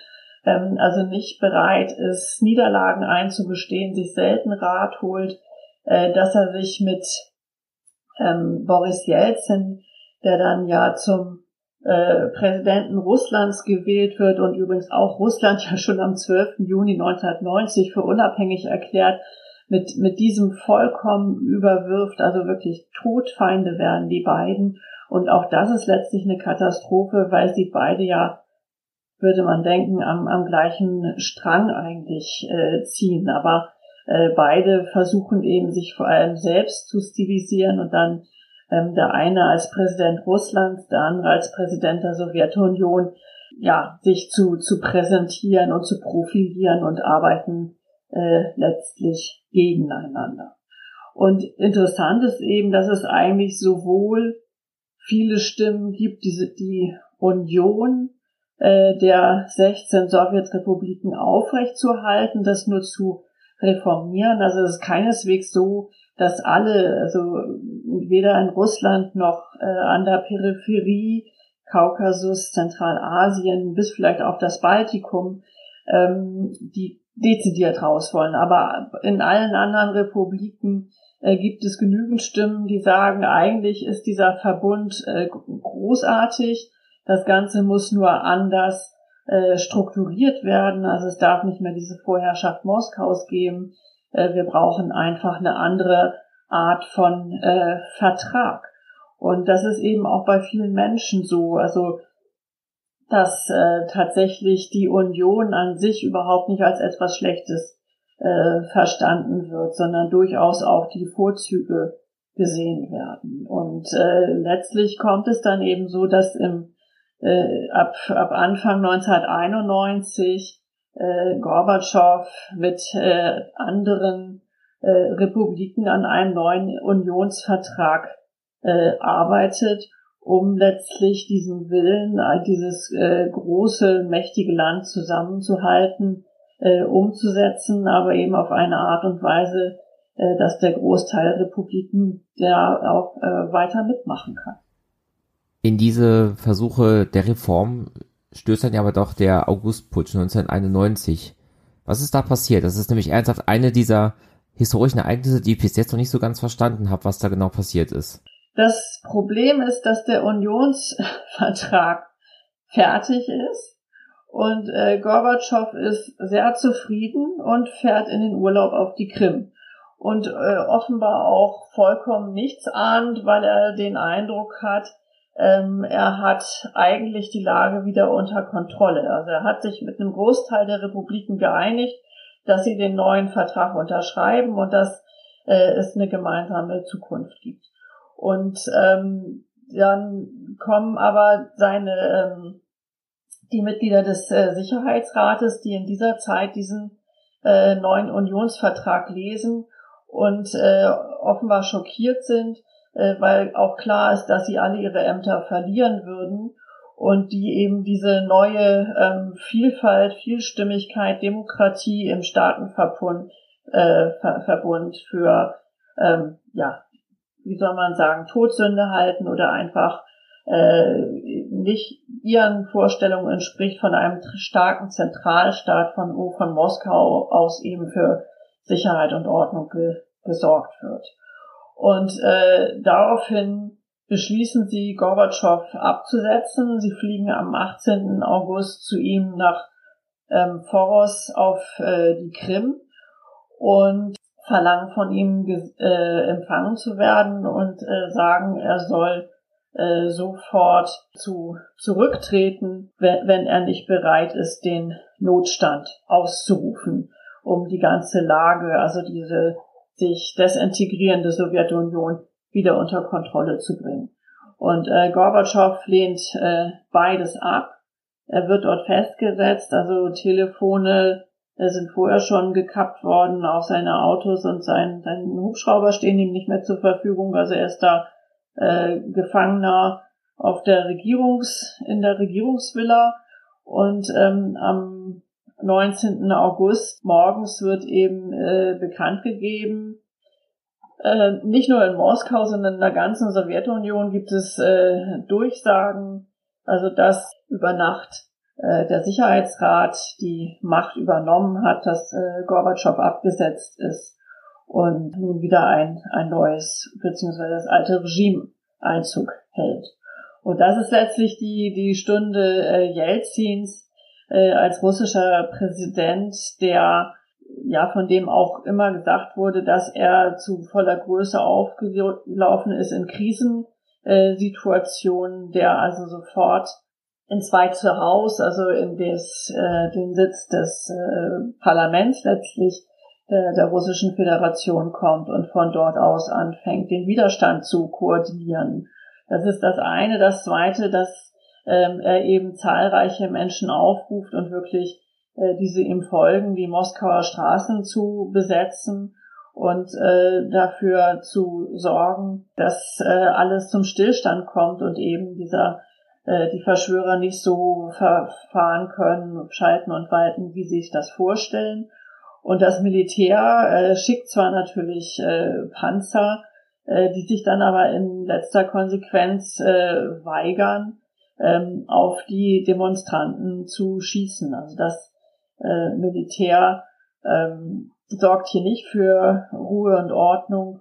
ähm, also nicht bereit ist, Niederlagen einzugestehen, sich selten Rat holt, äh, dass er sich mit ähm, Boris Jelzin, der dann ja zum äh, Präsidenten Russlands gewählt wird und übrigens auch Russland ja schon am 12. Juni 1990 für unabhängig erklärt, mit, mit diesem vollkommen überwirft, also wirklich Todfeinde werden die beiden. Und auch das ist letztlich eine Katastrophe, weil sie beide ja, würde man denken, am, am gleichen Strang eigentlich äh, ziehen. Aber äh, beide versuchen eben sich vor allem selbst zu stilisieren und dann ähm, der eine als Präsident Russlands, der andere als Präsident der Sowjetunion, ja, sich zu, zu präsentieren und zu profilieren und arbeiten äh, letztlich gegeneinander. Und interessant ist eben, dass es eigentlich sowohl viele Stimmen gibt, diese, die Union äh, der 16 Sowjetrepubliken aufrechtzuerhalten, das nur zu reformieren. Also es ist keineswegs so, dass alle, also weder in Russland noch äh, an der Peripherie, Kaukasus, Zentralasien bis vielleicht auch das Baltikum, ähm, die dezidiert raus wollen. Aber in allen anderen Republiken äh, gibt es genügend Stimmen, die sagen, eigentlich ist dieser Verbund großartig. Das Ganze muss nur anders äh, strukturiert werden. Also es darf nicht mehr diese Vorherrschaft Moskaus geben. Äh, wir brauchen einfach eine andere Art von äh, Vertrag. Und das ist eben auch bei vielen Menschen so. Also dass äh, tatsächlich die Union an sich überhaupt nicht als etwas Schlechtes äh, verstanden wird, sondern durchaus auch die Vorzüge gesehen werden. Und äh, letztlich kommt es dann eben so, dass im, äh, ab, ab Anfang 1991 äh, Gorbatschow mit äh, anderen äh, Republiken an einem neuen Unionsvertrag äh, arbeitet, um letztlich diesen Willen, dieses äh, große, mächtige Land zusammenzuhalten, äh, umzusetzen, aber eben auf eine Art und Weise, äh, dass der Großteil der Republiken da auch äh, weiter mitmachen kann. In diese Versuche der Reform stößt dann ja aber doch der Augustputsch 1991. Was ist da passiert? Das ist nämlich ernsthaft eine dieser historischen Ereignisse, die ich bis jetzt noch nicht so ganz verstanden habe, was da genau passiert ist. Das Problem ist, dass der Unionsvertrag fertig ist und äh, Gorbatschow ist sehr zufrieden und fährt in den Urlaub auf die Krim. Und äh, offenbar auch vollkommen nichts ahnt, weil er den Eindruck hat, ähm, er hat eigentlich die Lage wieder unter Kontrolle. Also er hat sich mit einem Großteil der Republiken geeinigt, dass sie den neuen Vertrag unterschreiben und dass äh, es eine gemeinsame Zukunft gibt. Und ähm, dann kommen aber seine ähm, die Mitglieder des äh, Sicherheitsrates, die in dieser Zeit diesen äh, neuen Unionsvertrag lesen und äh, offenbar schockiert sind, weil auch klar ist, dass sie alle ihre Ämter verlieren würden und die eben diese neue ähm, Vielfalt, Vielstimmigkeit, Demokratie im Staatenverbund äh, Ver Verbund für ähm, ja, wie soll man sagen, Todsünde halten oder einfach äh, nicht ihren Vorstellungen entspricht von einem starken Zentralstaat von, von Moskau aus eben für Sicherheit und Ordnung ge, gesorgt wird. Und äh, daraufhin beschließen sie, Gorbatschow abzusetzen. Sie fliegen am 18. August zu ihm nach ähm, Foros auf äh, die Krim und verlangen von ihm äh, empfangen zu werden und äh, sagen, er soll äh, sofort zu zurücktreten, wenn, wenn er nicht bereit ist, den Notstand auszurufen, um die ganze Lage, also diese sich desintegrierende Sowjetunion wieder unter Kontrolle zu bringen. Und äh, Gorbatschow lehnt äh, beides ab. Er wird dort festgesetzt, also Telefone sind vorher schon gekappt worden, auch seine Autos und sein, sein Hubschrauber stehen ihm nicht mehr zur Verfügung, also er ist da äh, Gefangener auf der Regierungs, in der Regierungsvilla und ähm, am 19. August morgens wird eben äh, bekannt gegeben, äh, nicht nur in Moskau, sondern in der ganzen Sowjetunion gibt es äh, Durchsagen, also dass über Nacht äh, der Sicherheitsrat die Macht übernommen hat, dass äh, Gorbatschow abgesetzt ist und nun wieder ein, ein neues beziehungsweise das alte Regime Einzug hält. Und das ist letztlich die, die Stunde äh, Jelzins äh, als russischer Präsident, der ja von dem auch immer gesagt wurde, dass er zu voller Größe aufgelaufen ist in Krisensituationen, der also sofort ins Weiße Haus, also in des, äh, den Sitz des äh, Parlaments letztlich äh, der Russischen Föderation kommt und von dort aus anfängt, den Widerstand zu koordinieren. Das ist das eine. Das zweite, dass ähm, er eben zahlreiche Menschen aufruft und wirklich äh, diese ihm folgen, die Moskauer Straßen zu besetzen und äh, dafür zu sorgen, dass äh, alles zum Stillstand kommt und eben dieser die Verschwörer nicht so verfahren können, schalten und walten, wie sie sich das vorstellen. Und das Militär schickt zwar natürlich Panzer, die sich dann aber in letzter Konsequenz weigern, ähm, auf die Demonstranten zu schießen. Also das äh, Militär ähm, sorgt hier nicht für Ruhe und Ordnung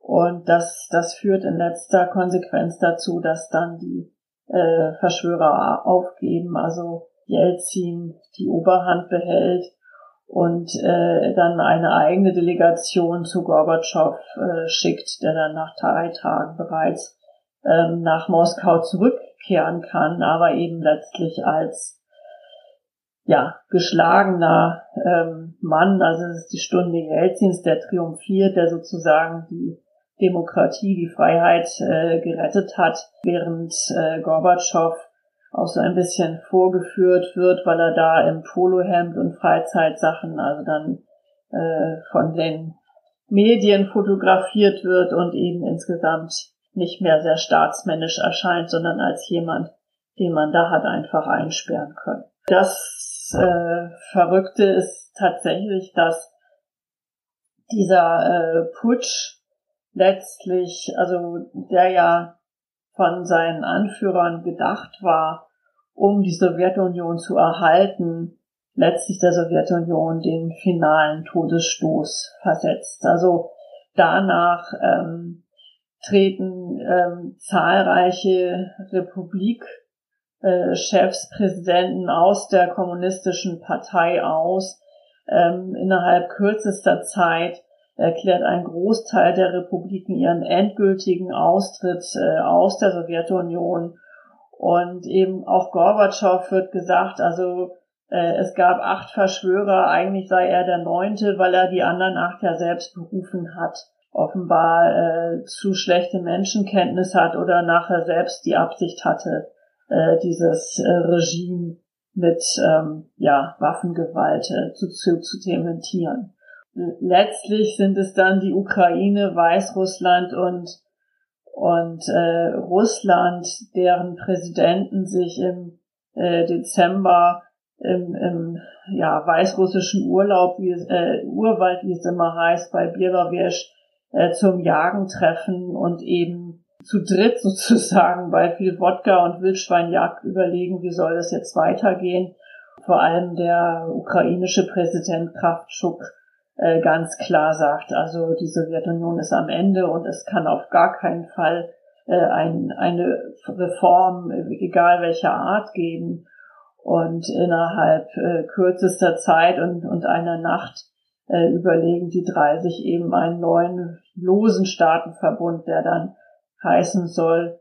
und das, das führt in letzter Konsequenz dazu, dass dann die äh, Verschwörer aufgeben, also Jelzin die Oberhand behält und äh, dann eine eigene Delegation zu Gorbatschow äh, schickt, der dann nach drei Tagen bereits ähm, nach Moskau zurückkehren kann, aber eben letztlich als ja geschlagener ähm, Mann, also es ist die Stunde Jelzins, der triumphiert, der sozusagen die Demokratie, die Freiheit äh, gerettet hat, während äh, Gorbatschow auch so ein bisschen vorgeführt wird, weil er da im Polohemd und Freizeitsachen, also dann äh, von den Medien fotografiert wird und eben insgesamt nicht mehr sehr staatsmännisch erscheint, sondern als jemand, den man da hat einfach einsperren können. Das äh, Verrückte ist tatsächlich, dass dieser äh, Putsch letztlich, also der ja von seinen Anführern gedacht war, um die Sowjetunion zu erhalten, letztlich der Sowjetunion den finalen Todesstoß versetzt. Also danach ähm, treten ähm, zahlreiche Republikchefs, äh, Präsidenten aus der kommunistischen Partei aus. Ähm, innerhalb kürzester Zeit erklärt ein Großteil der Republiken ihren endgültigen Austritt äh, aus der Sowjetunion. Und eben auch Gorbatschow wird gesagt, also äh, es gab acht Verschwörer, eigentlich sei er der neunte, weil er die anderen acht ja selbst berufen hat. Offenbar äh, zu schlechte Menschenkenntnis hat oder nachher selbst die Absicht hatte, äh, dieses äh, Regime mit ähm, ja, Waffengewalt äh, zu, zu, zu dementieren. Letztlich sind es dann die Ukraine, Weißrussland und und äh, Russland, deren Präsidenten sich im äh, Dezember im, im ja, weißrussischen Urlaub, wie es, äh, Urwald, wie es immer heißt, bei Bielowiesch äh, zum Jagen treffen und eben zu dritt sozusagen bei viel Wodka und Wildschweinjagd überlegen, wie soll das jetzt weitergehen. Vor allem der ukrainische Präsident Kraftschuk äh, ganz klar sagt, also die Sowjetunion ist am Ende und es kann auf gar keinen Fall äh, ein, eine Reform, egal welcher Art, geben. Und innerhalb äh, kürzester Zeit und, und einer Nacht äh, überlegen die drei sich eben einen neuen losen Staatenverbund, der dann heißen soll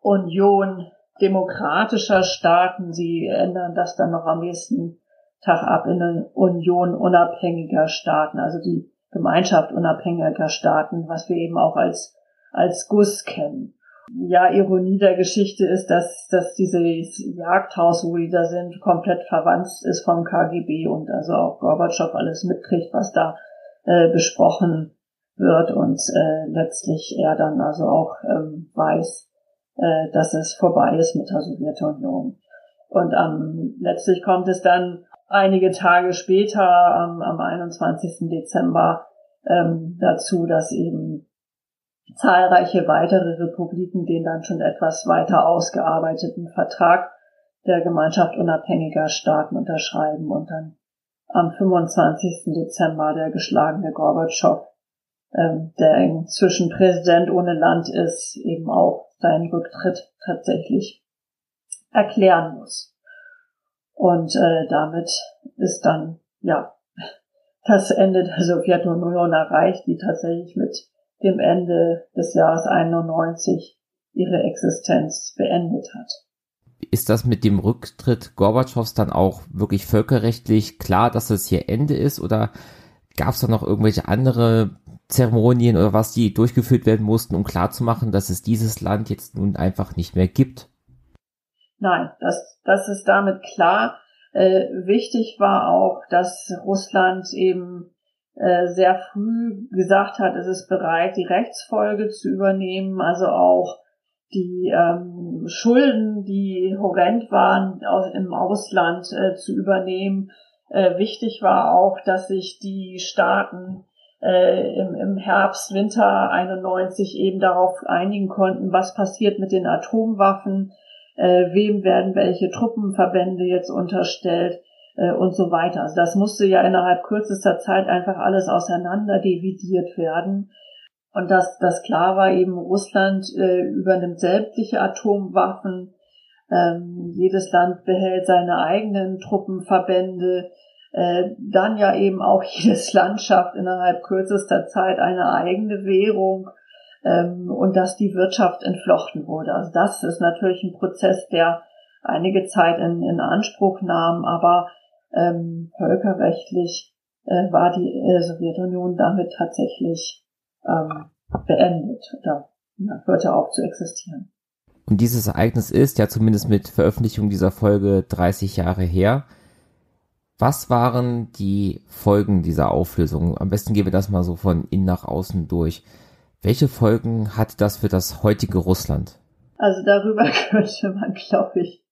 Union demokratischer Staaten. Sie ändern das dann noch am nächsten Tag ab in eine Union unabhängiger Staaten, also die Gemeinschaft unabhängiger Staaten, was wir eben auch als, als GUS kennen. Ja, Ironie der Geschichte ist, dass, dass dieses Jagdhaus, wo die da sind, komplett verwandt ist vom KGB und also auch Gorbatschow alles mitkriegt, was da äh, besprochen wird und äh, letztlich er dann also auch ähm, weiß, äh, dass es vorbei ist mit der Sowjetunion. Und ähm, letztlich kommt es dann einige Tage später, am, am 21. Dezember, ähm, dazu, dass eben zahlreiche weitere Republiken den dann schon etwas weiter ausgearbeiteten Vertrag der Gemeinschaft unabhängiger Staaten unterschreiben und dann am 25. Dezember der geschlagene Gorbatschow, ähm, der inzwischen Präsident ohne Land ist, eben auch seinen Rücktritt tatsächlich erklären muss. Und äh, damit ist dann ja das Ende der Sowjetunion erreicht, die tatsächlich mit dem Ende des Jahres 91 ihre Existenz beendet hat. Ist das mit dem Rücktritt Gorbatschows dann auch wirklich völkerrechtlich klar, dass es hier Ende ist? Oder gab es da noch irgendwelche andere Zeremonien oder was, die durchgeführt werden mussten, um klarzumachen, dass es dieses Land jetzt nun einfach nicht mehr gibt? Nein, das, das ist damit klar. Äh, wichtig war auch, dass Russland eben sehr früh gesagt hat, es ist bereit, die Rechtsfolge zu übernehmen, also auch die ähm, Schulden, die horrend waren, aus, im Ausland äh, zu übernehmen. Äh, wichtig war auch, dass sich die Staaten äh, im, im Herbst, Winter 91 eben darauf einigen konnten, was passiert mit den Atomwaffen, äh, wem werden welche Truppenverbände jetzt unterstellt äh, und so weiter. Also das musste ja innerhalb kürzester Zeit einfach alles auseinander dividiert werden. Und dass das klar war, eben Russland äh, übernimmt sämtliche Atomwaffen, ähm, jedes Land behält seine eigenen Truppenverbände, äh, dann ja eben auch jedes Land schafft innerhalb kürzester Zeit eine eigene Währung ähm, und dass die Wirtschaft entflochten wurde. Also das ist natürlich ein Prozess, der einige Zeit in, in Anspruch nahm, aber ähm, völkerrechtlich äh, war die äh, Sowjetunion damit tatsächlich ähm, beendet oder ja, hörte auf zu existieren. Und dieses Ereignis ist ja zumindest mit Veröffentlichung dieser Folge 30 Jahre her. Was waren die Folgen dieser Auflösung? Am besten gehen wir das mal so von innen nach außen durch. Welche Folgen hat das für das heutige Russland? Also darüber könnte man, glaube ich,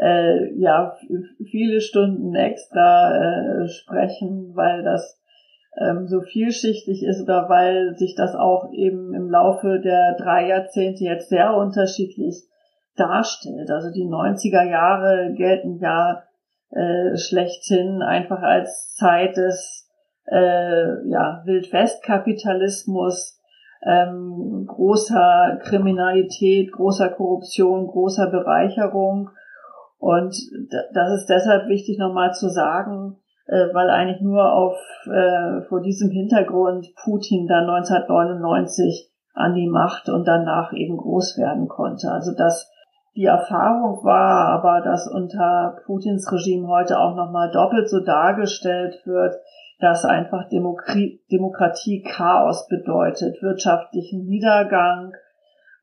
äh, ja viele Stunden extra äh, sprechen, weil das ähm, so vielschichtig ist oder weil sich das auch eben im Laufe der drei Jahrzehnte jetzt sehr unterschiedlich darstellt. Also die 90er Jahre gelten ja äh, schlechthin einfach als Zeit des äh, ja, Wildwestkapitalismus, ähm, großer Kriminalität, großer Korruption, großer Bereicherung. Und das ist deshalb wichtig nochmal zu sagen, äh, weil eigentlich nur auf äh, vor diesem Hintergrund Putin dann 1999 an die Macht und danach eben groß werden konnte. Also dass die Erfahrung war, aber dass unter Putins Regime heute auch nochmal doppelt so dargestellt wird, dass einfach Demokratie, Demokratie Chaos bedeutet, wirtschaftlichen Niedergang,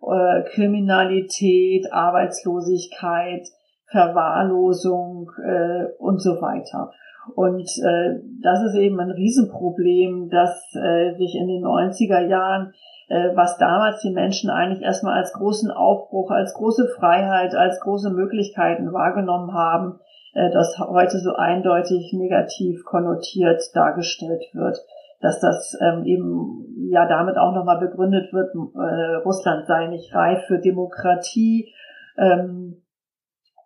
äh, Kriminalität, Arbeitslosigkeit, Verwahrlosung äh, und so weiter. Und äh, das ist eben ein Riesenproblem, das äh, sich in den 90er Jahren, äh, was damals die Menschen eigentlich erstmal als großen Aufbruch, als große Freiheit, als große Möglichkeiten wahrgenommen haben, äh, das heute so eindeutig negativ konnotiert dargestellt wird dass das ähm, eben ja damit auch nochmal begründet wird, äh, Russland sei nicht reif für Demokratie ähm,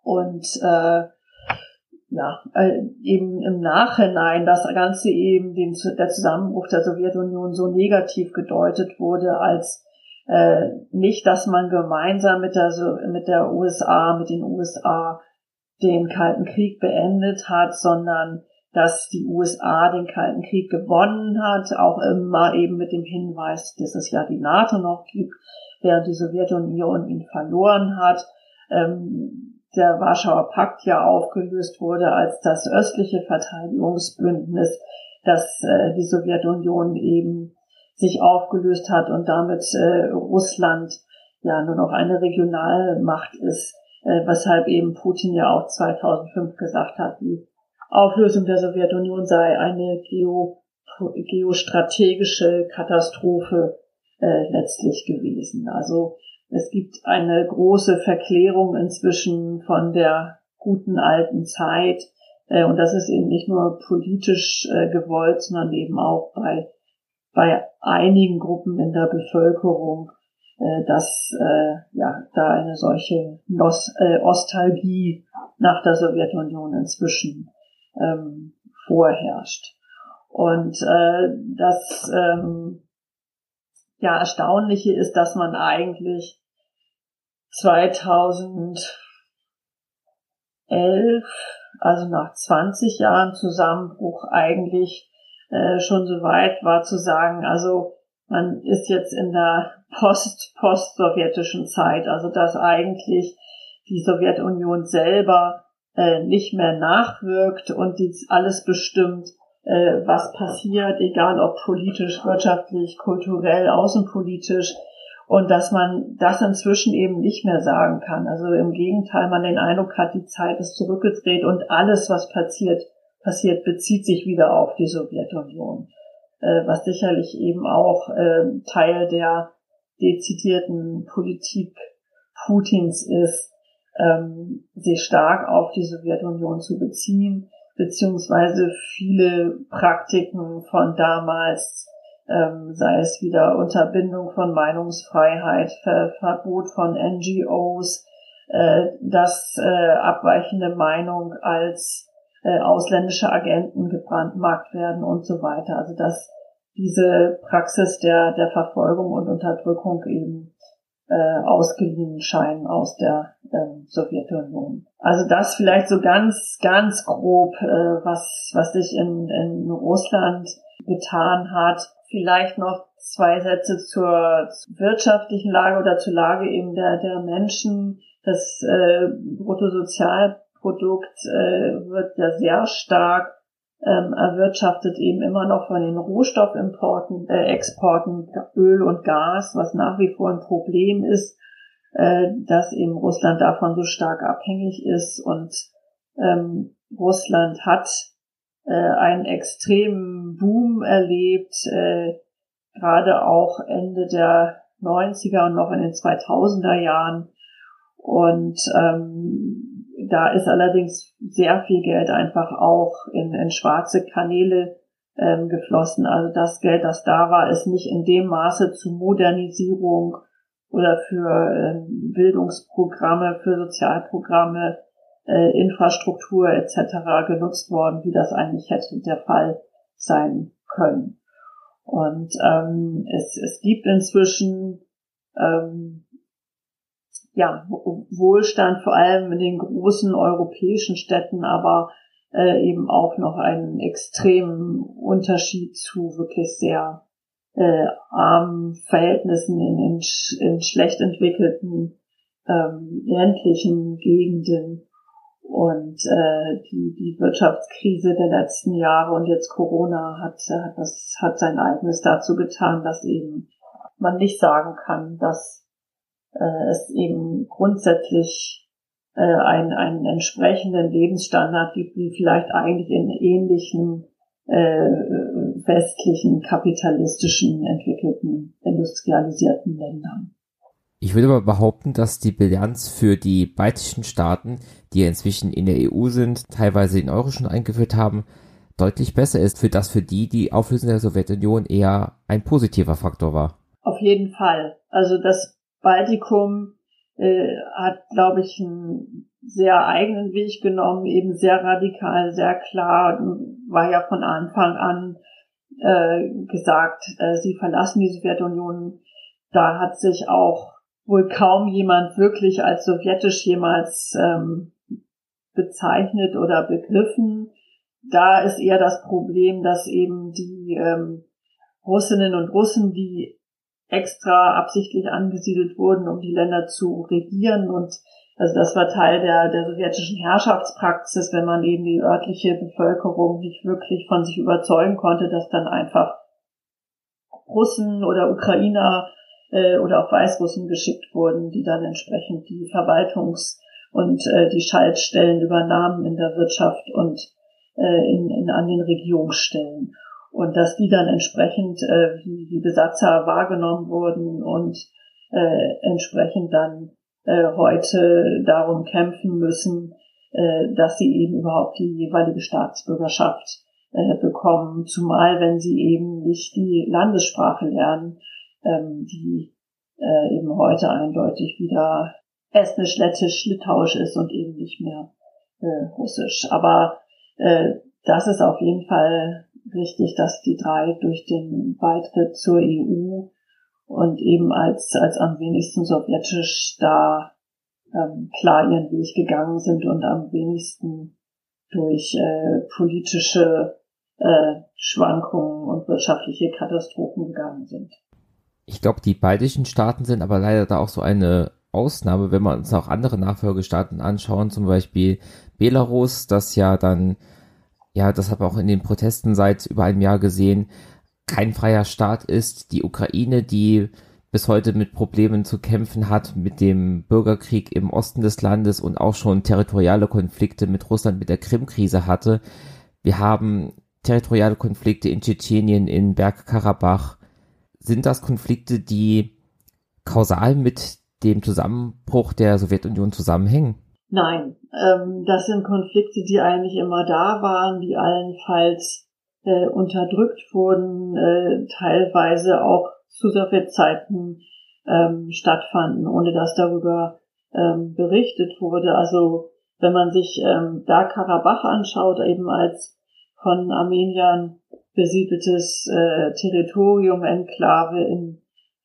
und äh, ja, äh, eben im Nachhinein das Ganze eben den, der Zusammenbruch der Sowjetunion so negativ gedeutet wurde als äh, nicht, dass man gemeinsam mit der, mit der USA, mit den USA den Kalten Krieg beendet hat, sondern dass die USA den Kalten Krieg gewonnen hat, auch immer eben mit dem Hinweis, dass es ja die NATO noch gibt, während die Sowjetunion ihn verloren hat. Ähm, der Warschauer Pakt ja aufgelöst wurde als das östliche Verteidigungsbündnis, dass äh, die Sowjetunion eben sich aufgelöst hat und damit äh, Russland ja nur noch eine Regionalmacht ist, äh, weshalb eben Putin ja auch 2005 gesagt hat, die Auflösung der Sowjetunion sei eine geo, geostrategische Katastrophe äh, letztlich gewesen. Also es gibt eine große Verklärung inzwischen von der guten alten Zeit. Äh, und das ist eben nicht nur politisch äh, gewollt, sondern eben auch bei, bei einigen Gruppen in der Bevölkerung, äh, dass ja da eine solche Nostalgie nach der Sowjetunion inzwischen ähm, vorherrscht. Und das ähm, ja, Erstaunliche ist, dass man eigentlich 2011, also nach 20 Jahren Zusammenbruch eigentlich äh, schon so weit war zu sagen, also man ist jetzt in der post-post-sowjetischen Zeit, also dass eigentlich die Sowjetunion selber äh, nicht mehr nachwirkt und die alles bestimmt, äh, was passiert, egal ob politisch, wirtschaftlich, kulturell, außenpolitisch, und dass man das inzwischen eben nicht mehr sagen kann. Also im Gegenteil, man den Eindruck hat, die Zeit ist zurückgedreht und alles, was passiert, passiert, bezieht sich wieder auf die Sowjetunion, äh, was sicherlich eben auch äh, Teil der dezidierten Politik Putins ist, ähm, sich stark auf die Sowjetunion zu beziehen, beziehungsweise viele Praktiken von damals, ähm, sei es wieder Unterbindung von Meinungsfreiheit, Ver Verbot von NGOs, äh, dass äh, abweichende Meinung als äh, ausländische Agenten gebrandmarkt werden und so weiter. Also dass diese Praxis der, der Verfolgung und Unterdrückung eben äh, ausgeliehen scheinen aus der ähm, Sowjetunion. Also das vielleicht so ganz, ganz grob, äh, was, was sich in, in Russland getan hat. Vielleicht noch zwei Sätze zur wirtschaftlichen Lage oder zur Lage eben der, der Menschen. Das äh, Bruttosozialprodukt äh, wird ja sehr stark ähm, erwirtschaftet eben immer noch von den Rohstoffimporten, äh, Exporten Öl und Gas, was nach wie vor ein Problem ist, äh, dass eben Russland davon so stark abhängig ist und ähm, Russland hat äh, einen extremen Boom erlebt, äh, gerade auch Ende der 90er und noch in den 2000er Jahren und ähm, da ist allerdings sehr viel Geld einfach auch in, in schwarze Kanäle ähm, geflossen. Also das Geld, das da war, ist nicht in dem Maße zu Modernisierung oder für ähm, Bildungsprogramme, für Sozialprogramme, äh, Infrastruktur etc. genutzt worden, wie das eigentlich hätte der Fall sein können. Und ähm, es, es gibt inzwischen ähm, ja, Wohlstand, vor allem in den großen europäischen Städten, aber äh, eben auch noch einen extremen Unterschied zu wirklich sehr äh, armen Verhältnissen in, in, in schlecht entwickelten ähm, ländlichen Gegenden. Und äh, die, die Wirtschaftskrise der letzten Jahre und jetzt Corona hat, hat, das, hat sein eigenes dazu getan, dass eben man nicht sagen kann, dass äh, es eben grundsätzlich äh, einen, einen entsprechenden Lebensstandard gibt, wie vielleicht eigentlich in ähnlichen äh, westlichen, kapitalistischen, entwickelten, industrialisierten Ländern. Ich würde aber behaupten, dass die Bilanz für die baltischen Staaten, die ja inzwischen in der EU sind, teilweise den Euro schon eingeführt haben, deutlich besser ist, für das für die die Auflösung der Sowjetunion eher ein positiver Faktor war. Auf jeden Fall. Also das Baltikum äh, hat, glaube ich, einen sehr eigenen Weg genommen, eben sehr radikal, sehr klar, war ja von Anfang an äh, gesagt, äh, sie verlassen die Sowjetunion. Da hat sich auch wohl kaum jemand wirklich als sowjetisch jemals ähm, bezeichnet oder begriffen. Da ist eher das Problem, dass eben die ähm, Russinnen und Russen, die extra absichtlich angesiedelt wurden, um die Länder zu regieren. Und also das war Teil der, der sowjetischen Herrschaftspraxis, wenn man eben die örtliche Bevölkerung nicht wirklich von sich überzeugen konnte, dass dann einfach Russen oder Ukrainer äh, oder auch Weißrussen geschickt wurden, die dann entsprechend die Verwaltungs- und äh, die Schaltstellen übernahmen in der Wirtschaft und äh, in, in, an den Regierungsstellen. Und dass die dann entsprechend äh, wie, wie Besatzer wahrgenommen wurden und äh, entsprechend dann äh, heute darum kämpfen müssen, äh, dass sie eben überhaupt die jeweilige Staatsbürgerschaft äh, bekommen, zumal wenn sie eben nicht die Landessprache lernen, ähm, die äh, eben heute eindeutig wieder Estnisch, Lettisch, Litauisch ist und eben nicht mehr äh, Russisch. Aber äh, das ist auf jeden Fall wichtig, dass die drei durch den Beitritt zur EU und eben als, als am wenigsten sowjetisch da ähm, klar ihren Weg gegangen sind und am wenigsten durch äh, politische äh, Schwankungen und wirtschaftliche Katastrophen gegangen sind. Ich glaube, die baltischen Staaten sind aber leider da auch so eine Ausnahme, wenn wir uns auch andere Nachfolgestaaten anschauen, zum Beispiel Belarus, das ja dann ja, das habe auch in den Protesten seit über einem Jahr gesehen, kein freier Staat ist. Die Ukraine, die bis heute mit Problemen zu kämpfen hat, mit dem Bürgerkrieg im Osten des Landes und auch schon territoriale Konflikte mit Russland mit der Krim-Krise hatte. Wir haben territoriale Konflikte in Tschetschenien, in Bergkarabach. Sind das Konflikte, die kausal mit dem Zusammenbruch der Sowjetunion zusammenhängen? Nein, ähm, das sind Konflikte, die eigentlich immer da waren, die allenfalls äh, unterdrückt wurden, äh, teilweise auch zu Sowjetzeiten ähm, stattfanden, ohne dass darüber ähm, berichtet wurde. Also wenn man sich ähm, da Karabach anschaut, eben als von Armeniern besiedeltes äh, Territorium, Enklave in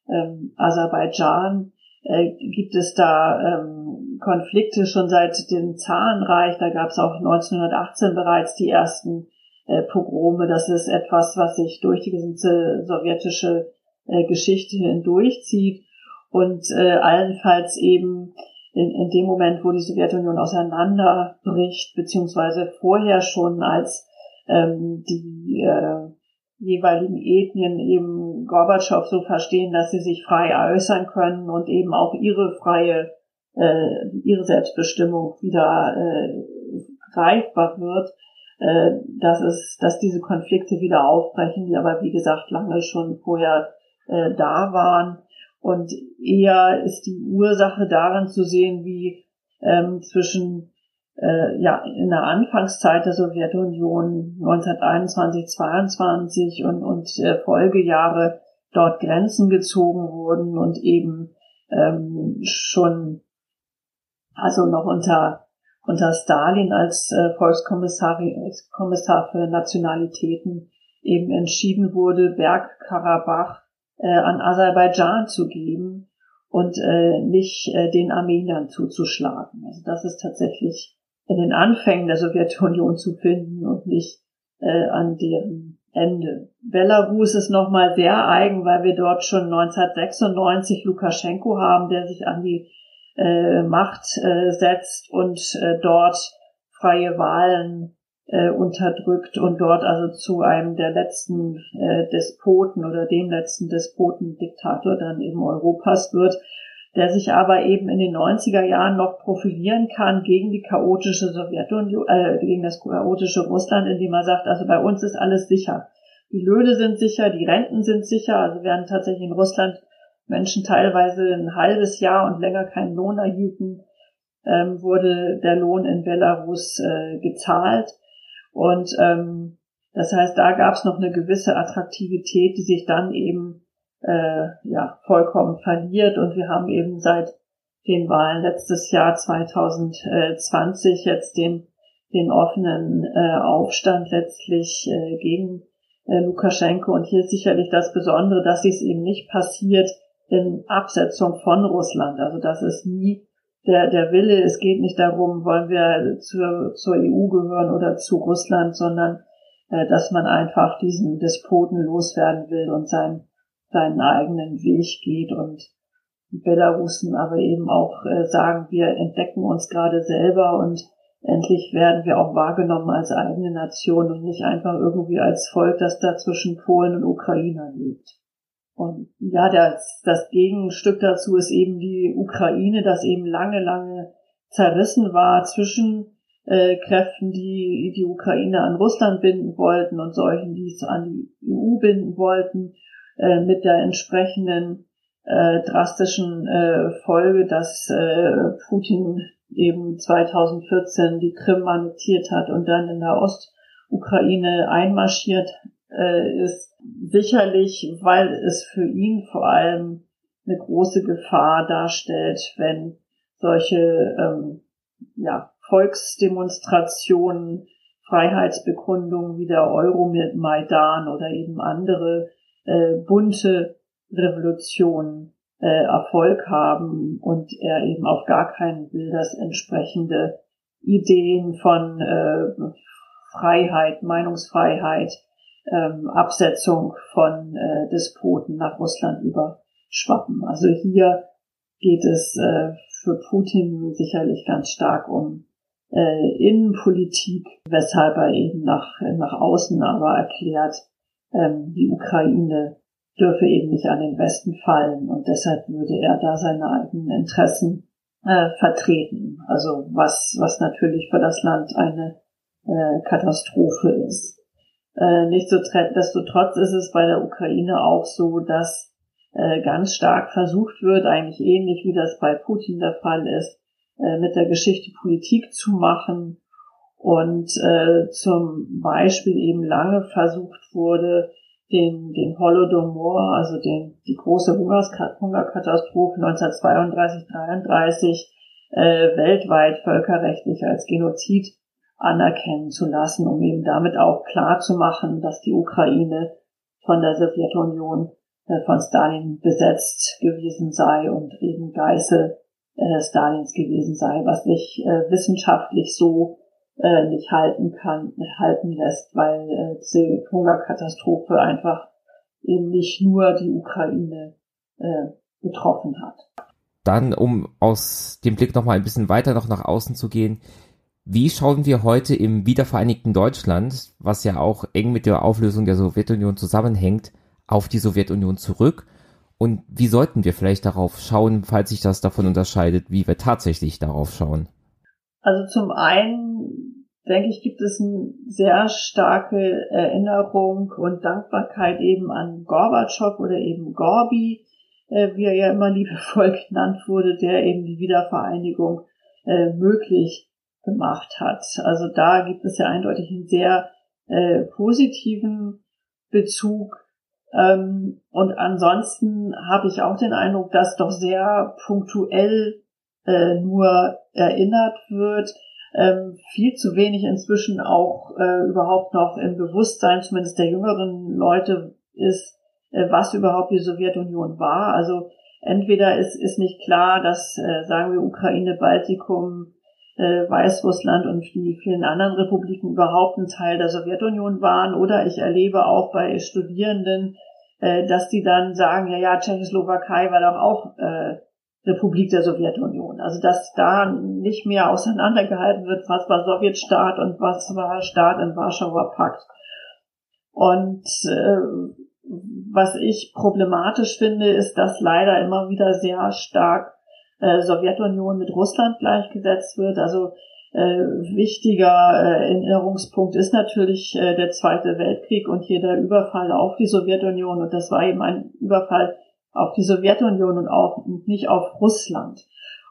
ähm, Aserbaidschan, äh, gibt es da ähm, Konflikte schon seit dem Zarenreich. Da gab es auch 1918 bereits die ersten äh, Pogrome. Das ist etwas, was sich durch die gesamte sowjetische äh, Geschichte hindurchzieht und äh, allenfalls eben in, in dem Moment, wo die Sowjetunion auseinanderbricht, beziehungsweise vorher schon als ähm, die äh, jeweiligen Ethnien eben Gorbatschow so verstehen, dass sie sich frei äußern können und eben auch ihre freie, äh, ihre Selbstbestimmung wieder äh, greifbar wird, äh, dass es, dass diese Konflikte wieder aufbrechen, die aber wie gesagt lange schon vorher äh, da waren. Und eher ist die Ursache darin zu sehen, wie ähm, zwischen äh, ja in der Anfangszeit der Sowjetunion 1921, 22 und, und äh, Folgejahre dort Grenzen gezogen wurden und eben ähm, schon also noch unter unter Stalin als äh, Volkskommissar Kommissar für Nationalitäten eben entschieden wurde, Bergkarabach äh, an Aserbaidschan zu geben und äh, nicht äh, den Armeniern zuzuschlagen. Also das ist tatsächlich in den Anfängen der Sowjetunion zu finden und nicht äh, an deren Ende. Belarus ist nochmal sehr eigen, weil wir dort schon 1996 Lukaschenko haben, der sich an die äh, Macht äh, setzt und äh, dort freie Wahlen äh, unterdrückt und dort also zu einem der letzten äh, Despoten oder dem letzten Despoten-Diktator dann eben Europas wird, der sich aber eben in den 90er Jahren noch profilieren kann gegen die chaotische Sowjetunion, äh, gegen das chaotische Russland, indem er sagt, also bei uns ist alles sicher. Die Löhne sind sicher, die Renten sind sicher, also während tatsächlich in Russland Menschen teilweise ein halbes Jahr und länger keinen Lohn erhielten, ähm, wurde der Lohn in Belarus äh, gezahlt. Und ähm, das heißt, da gab es noch eine gewisse Attraktivität, die sich dann eben äh, ja vollkommen verliert. Und wir haben eben seit den Wahlen letztes Jahr 2020 jetzt den den offenen äh, Aufstand letztlich äh, gegen äh, Lukaschenko. Und hier ist sicherlich das Besondere, dass dies eben nicht passiert in Absetzung von Russland. Also das ist nie der, der Wille, es geht nicht darum, wollen wir zur, zur EU gehören oder zu Russland, sondern äh, dass man einfach diesen Despoten loswerden will und sein, seinen eigenen Weg geht und die Belarusen aber eben auch äh, sagen, wir entdecken uns gerade selber und endlich werden wir auch wahrgenommen als eigene Nation und nicht einfach irgendwie als Volk, das da zwischen Polen und Ukrainern lebt. Und ja, das, das Gegenstück dazu ist eben die Ukraine, das eben lange, lange zerrissen war zwischen äh, Kräften, die die Ukraine an Russland binden wollten und solchen, die es an die EU binden wollten, äh, mit der entsprechenden äh, drastischen äh, Folge, dass äh, Putin eben 2014 die Krim annektiert hat und dann in der Ostukraine einmarschiert äh, ist sicherlich, weil es für ihn vor allem eine große Gefahr darstellt, wenn solche ähm, ja, Volksdemonstrationen, Freiheitsbekundungen wie der Euromaidan oder eben andere äh, bunte Revolutionen äh, Erfolg haben und er eben auf gar keinen will, dass entsprechende Ideen von äh, Freiheit, Meinungsfreiheit, ähm, Absetzung von äh, Despoten nach Russland überschwappen. Also hier geht es äh, für Putin sicherlich ganz stark um äh, Innenpolitik, weshalb er eben nach, nach außen aber erklärt, ähm, die Ukraine dürfe eben nicht an den Westen fallen und deshalb würde er da seine eigenen Interessen äh, vertreten. Also was, was natürlich für das Land eine äh, Katastrophe ist. Äh, Nichtsdestotrotz ist es bei der Ukraine auch so, dass äh, ganz stark versucht wird, eigentlich ähnlich wie das bei Putin der Fall ist, äh, mit der Geschichte Politik zu machen und äh, zum Beispiel eben lange versucht wurde, den, den Holodomor, also den, die große Hungerkatastrophe 1932-33 äh, weltweit völkerrechtlich als Genozid anerkennen zu lassen, um eben damit auch klar zu machen, dass die Ukraine von der Sowjetunion äh, von Stalin besetzt gewesen sei und eben Geißel äh, Stalins gewesen sei, was sich äh, wissenschaftlich so äh, nicht halten kann, halten lässt, weil äh, diese Hungerkatastrophe einfach eben nicht nur die Ukraine äh, betroffen hat. Dann, um aus dem Blick nochmal ein bisschen weiter noch nach außen zu gehen, wie schauen wir heute im wiedervereinigten Deutschland, was ja auch eng mit der Auflösung der Sowjetunion zusammenhängt, auf die Sowjetunion zurück? Und wie sollten wir vielleicht darauf schauen, falls sich das davon unterscheidet, wie wir tatsächlich darauf schauen? Also zum einen, denke ich, gibt es eine sehr starke Erinnerung und Dankbarkeit eben an Gorbatschow oder eben Gorbi, äh, wie er ja immer liebevoll genannt wurde, der eben die Wiedervereinigung äh, möglich gemacht hat. Also da gibt es ja eindeutig einen sehr äh, positiven Bezug. Ähm, und ansonsten habe ich auch den Eindruck, dass doch sehr punktuell äh, nur erinnert wird. Ähm, viel zu wenig inzwischen auch äh, überhaupt noch im Bewusstsein, zumindest der jüngeren Leute, ist, äh, was überhaupt die Sowjetunion war. Also entweder ist, ist nicht klar, dass, äh, sagen wir, Ukraine, Baltikum, äh, Weißrussland und die vielen anderen Republiken überhaupt ein Teil der Sowjetunion waren. Oder ich erlebe auch bei Studierenden, äh, dass die dann sagen, ja, ja, Tschechoslowakei war doch auch äh, Republik der Sowjetunion. Also dass da nicht mehr auseinandergehalten wird, was war Sowjetstaat und was war Staat im Warschauer Pakt. Und äh, was ich problematisch finde, ist, dass leider immer wieder sehr stark äh, Sowjetunion mit Russland gleichgesetzt wird. Also äh, wichtiger äh, Erinnerungspunkt ist natürlich äh, der Zweite Weltkrieg und hier der Überfall auf die Sowjetunion. Und das war eben ein Überfall auf die Sowjetunion und auch nicht auf Russland.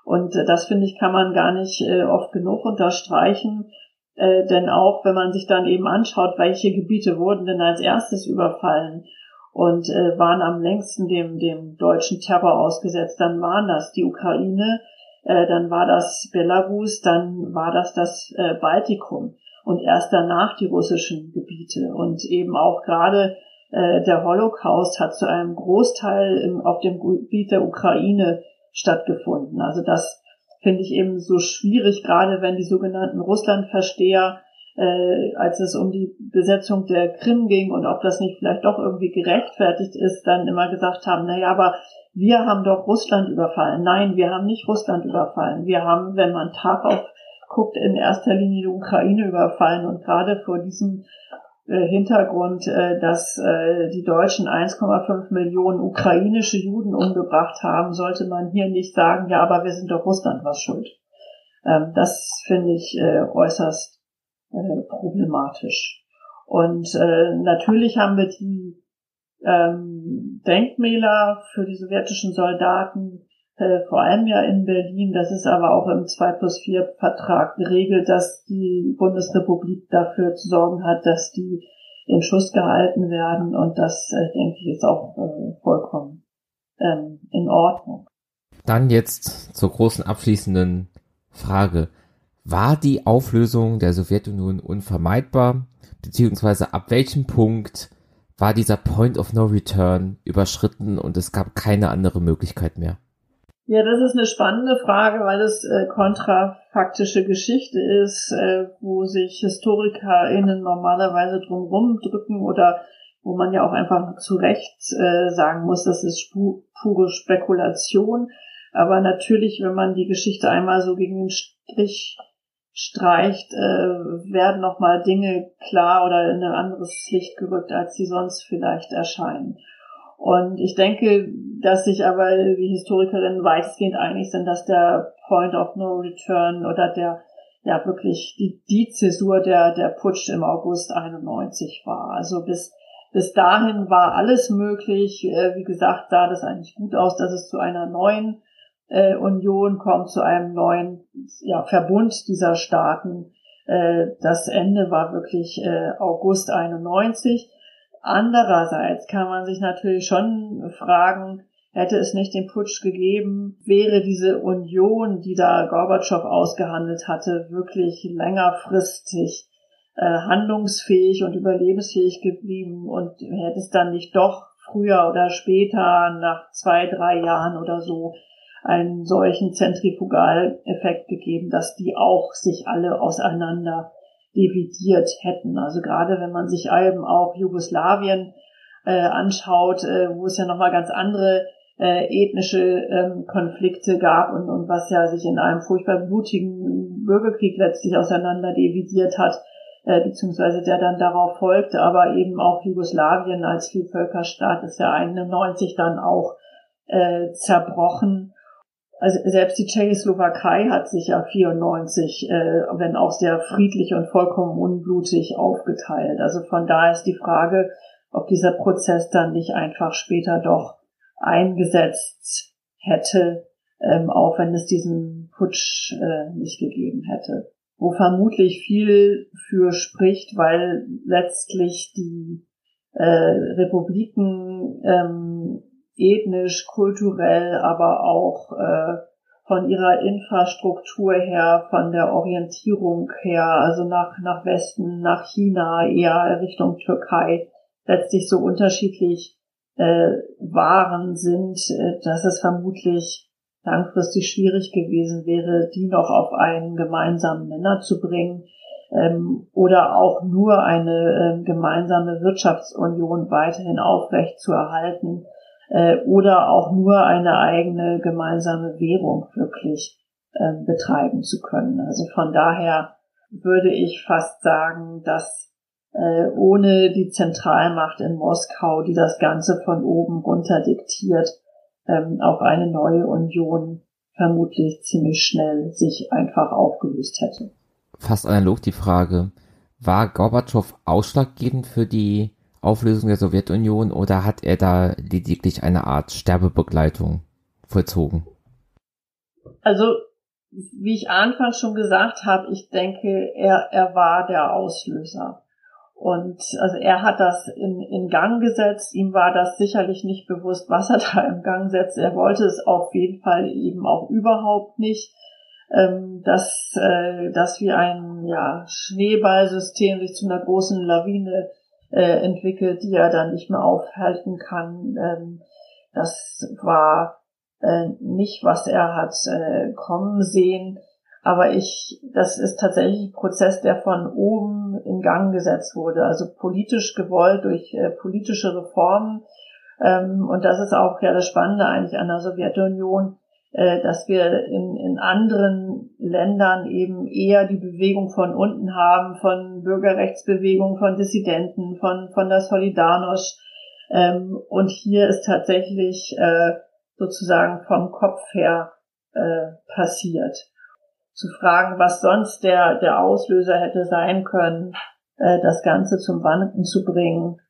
Und äh, das finde ich kann man gar nicht äh, oft genug unterstreichen. Äh, denn auch wenn man sich dann eben anschaut, welche Gebiete wurden denn als erstes überfallen und äh, waren am längsten dem, dem deutschen Terror ausgesetzt. Dann waren das die Ukraine, äh, dann war das Belarus, dann war das das äh, Baltikum und erst danach die russischen Gebiete. Und eben auch gerade äh, der Holocaust hat zu einem Großteil auf dem Gebiet der Ukraine stattgefunden. Also das finde ich eben so schwierig, gerade wenn die sogenannten Russlandversteher äh, als es um die Besetzung der Krim ging und ob das nicht vielleicht doch irgendwie gerechtfertigt ist, dann immer gesagt haben, na ja, aber wir haben doch Russland überfallen. Nein, wir haben nicht Russland überfallen. Wir haben, wenn man Tag auf guckt, in erster Linie die Ukraine überfallen und gerade vor diesem äh, Hintergrund, äh, dass äh, die Deutschen 1,5 Millionen ukrainische Juden umgebracht haben, sollte man hier nicht sagen, ja, aber wir sind doch Russland was schuld. Ähm, das finde ich äußerst problematisch. Und natürlich haben wir die ähm, Denkmäler für die sowjetischen Soldaten, äh, vor allem ja in Berlin. Das ist aber auch im 2 plus 4 Vertrag geregelt, dass die Bundesrepublik dafür zu sorgen hat, dass die in Schuss gehalten werden. Und das, äh, denke ich, ist auch äh, vollkommen ähm, in Ordnung. Dann jetzt zur großen abschließenden Frage. War die Auflösung der Sowjetunion unvermeidbar? Beziehungsweise ab welchem Punkt war dieser Point of No Return überschritten und es gab keine andere Möglichkeit mehr? Ja, das ist eine spannende Frage, weil es äh, kontrafaktische Geschichte ist, äh, wo sich HistorikerInnen normalerweise drum rumdrücken oder wo man ja auch einfach zu Recht äh, sagen muss, das ist pure Spekulation. Aber natürlich, wenn man die Geschichte einmal so gegen den Strich streicht, äh, werden nochmal Dinge klar oder in ein anderes Licht gerückt, als sie sonst vielleicht erscheinen. Und ich denke, dass sich aber die Historikerinnen weitestgehend einig sind, dass der Point of No Return oder der ja wirklich die, die Zäsur der, der Putsch im August 91 war. Also bis, bis dahin war alles möglich. Äh, wie gesagt, sah das eigentlich gut aus, dass es zu einer neuen äh, Union kommt, zu einem neuen ja, Verbund dieser Staaten. Äh, das Ende war wirklich August 91. Andererseits kann man sich natürlich schon fragen, hätte es nicht den Putsch gegeben, wäre diese Union, die da Gorbatschow ausgehandelt hatte, wirklich längerfristig äh, handlungsfähig und überlebensfähig geblieben und hätte es dann nicht doch früher oder später, nach zwei, drei Jahren oder so, einen solchen Zentrifugaleffekt gegeben, dass die auch sich alle auseinander dividiert hätten. Also gerade wenn man sich eben auch Jugoslawien äh, anschaut, äh, wo es ja nochmal ganz andere äh, ethnische ähm, Konflikte gab und, und was ja sich in einem furchtbar blutigen Bürgerkrieg letztlich auseinander dividiert hat, äh, beziehungsweise der dann darauf folgte, aber eben auch Jugoslawien als Vielvölkerstaat ist ja 91 dann auch äh, zerbrochen. Also selbst die Tschechoslowakei hat sich ja 94, äh, wenn auch sehr friedlich und vollkommen unblutig aufgeteilt. Also von daher ist die Frage, ob dieser Prozess dann nicht einfach später doch eingesetzt hätte, ähm, auch wenn es diesen Putsch äh, nicht gegeben hätte. Wo vermutlich viel für spricht, weil letztlich die äh, Republiken ähm, ethnisch, kulturell, aber auch äh, von ihrer Infrastruktur her, von der Orientierung her, also nach, nach Westen, nach China, eher Richtung Türkei, letztlich so unterschiedlich äh, waren, sind, äh, dass es vermutlich langfristig schwierig gewesen wäre, die noch auf einen gemeinsamen Nenner zu bringen ähm, oder auch nur eine äh, gemeinsame Wirtschaftsunion weiterhin aufrecht zu erhalten äh, oder auch nur eine eigene gemeinsame Währung wirklich äh, betreiben zu können. Also von daher würde ich fast sagen, dass äh, ohne die Zentralmacht in Moskau, die das Ganze von oben runter diktiert, ähm, auch eine neue Union vermutlich ziemlich schnell sich einfach aufgelöst hätte. Fast analog die Frage, war Gorbatschow ausschlaggebend für die Auflösung der Sowjetunion oder hat er da lediglich eine Art Sterbebegleitung vollzogen? Also, wie ich anfangs schon gesagt habe, ich denke, er, er war der Auslöser. Und also er hat das in, in Gang gesetzt. Ihm war das sicherlich nicht bewusst, was er da im Gang setzt. Er wollte es auf jeden Fall eben auch überhaupt nicht, ähm, dass, äh, dass wie ein ja, Schneeballsystem sich zu einer großen Lawine äh, entwickelt, die er dann nicht mehr aufhalten kann. Ähm, das war äh, nicht, was er hat äh, kommen sehen. Aber ich, das ist tatsächlich ein Prozess, der von oben in Gang gesetzt wurde, also politisch gewollt durch äh, politische Reformen. Ähm, und das ist auch ja das Spannende eigentlich an der Sowjetunion, dass wir in, in anderen Ländern eben eher die Bewegung von unten haben, von Bürgerrechtsbewegung, von Dissidenten, von, von der Solidarność. Ähm, und hier ist tatsächlich äh, sozusagen vom Kopf her äh, passiert. Zu fragen, was sonst der, der Auslöser hätte sein können, äh, das Ganze zum Wanken zu bringen,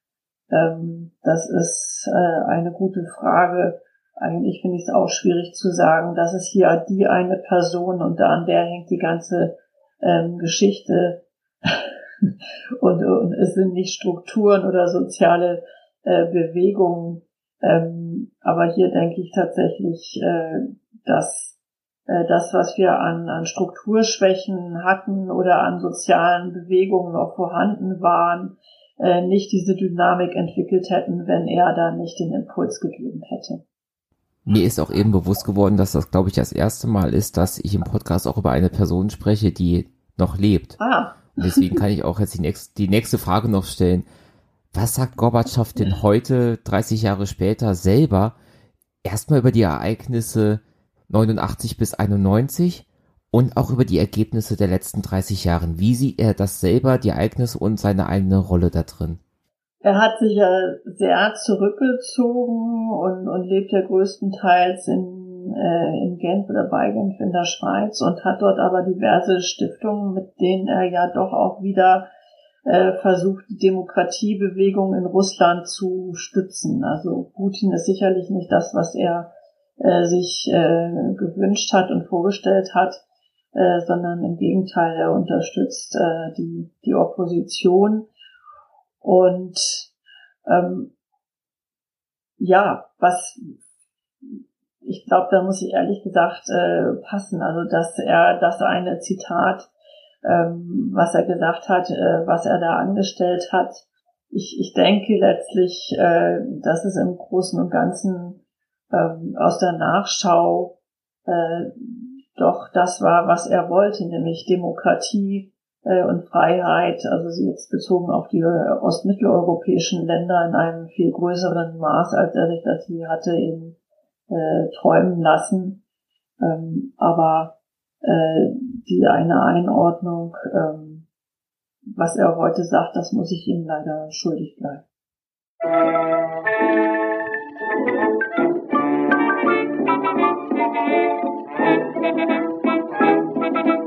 ähm, das ist äh, eine gute Frage eigentlich finde ich es auch schwierig zu sagen, dass es hier die eine Person und an der hängt die ganze ähm, Geschichte und, und es sind nicht Strukturen oder soziale äh, Bewegungen. Ähm, aber hier denke ich tatsächlich, äh, dass äh, das, was wir an, an Strukturschwächen hatten oder an sozialen Bewegungen noch vorhanden waren, äh, nicht diese Dynamik entwickelt hätten, wenn er da nicht den Impuls gegeben hätte. Mir ist auch eben bewusst geworden, dass das, glaube ich, das erste Mal ist, dass ich im Podcast auch über eine Person spreche, die noch lebt. Ah. Und deswegen kann ich auch jetzt die nächste, die nächste Frage noch stellen. Was sagt Gorbatschow denn heute, 30 Jahre später, selber erstmal über die Ereignisse 89 bis 91 und auch über die Ergebnisse der letzten 30 Jahre? Wie sieht er das selber, die Ereignisse und seine eigene Rolle da drin? Er hat sich ja sehr zurückgezogen und, und lebt ja größtenteils in, äh, in Genf oder bei Genf in der Schweiz und hat dort aber diverse Stiftungen, mit denen er ja doch auch wieder äh, versucht, die Demokratiebewegung in Russland zu stützen. Also Putin ist sicherlich nicht das, was er äh, sich äh, gewünscht hat und vorgestellt hat, äh, sondern im Gegenteil, er unterstützt äh, die, die Opposition. Und ähm, ja, was ich glaube, da muss ich ehrlich gesagt äh, passen. Also dass er das eine Zitat, ähm, was er gesagt hat, äh, was er da angestellt hat. Ich, ich denke letztlich, äh, dass es im Großen und Ganzen ähm, aus der Nachschau äh, doch das war, was er wollte, nämlich Demokratie äh, und Freiheit, also jetzt bezogen auf die ostmitteleuropäischen Länder in einem viel größeren Maß, als er sich das hier hatte in äh, träumen lassen. Ähm, aber äh, die eine Einordnung, ähm, was er heute sagt, das muss ich Ihnen leider schuldig bleiben. Musik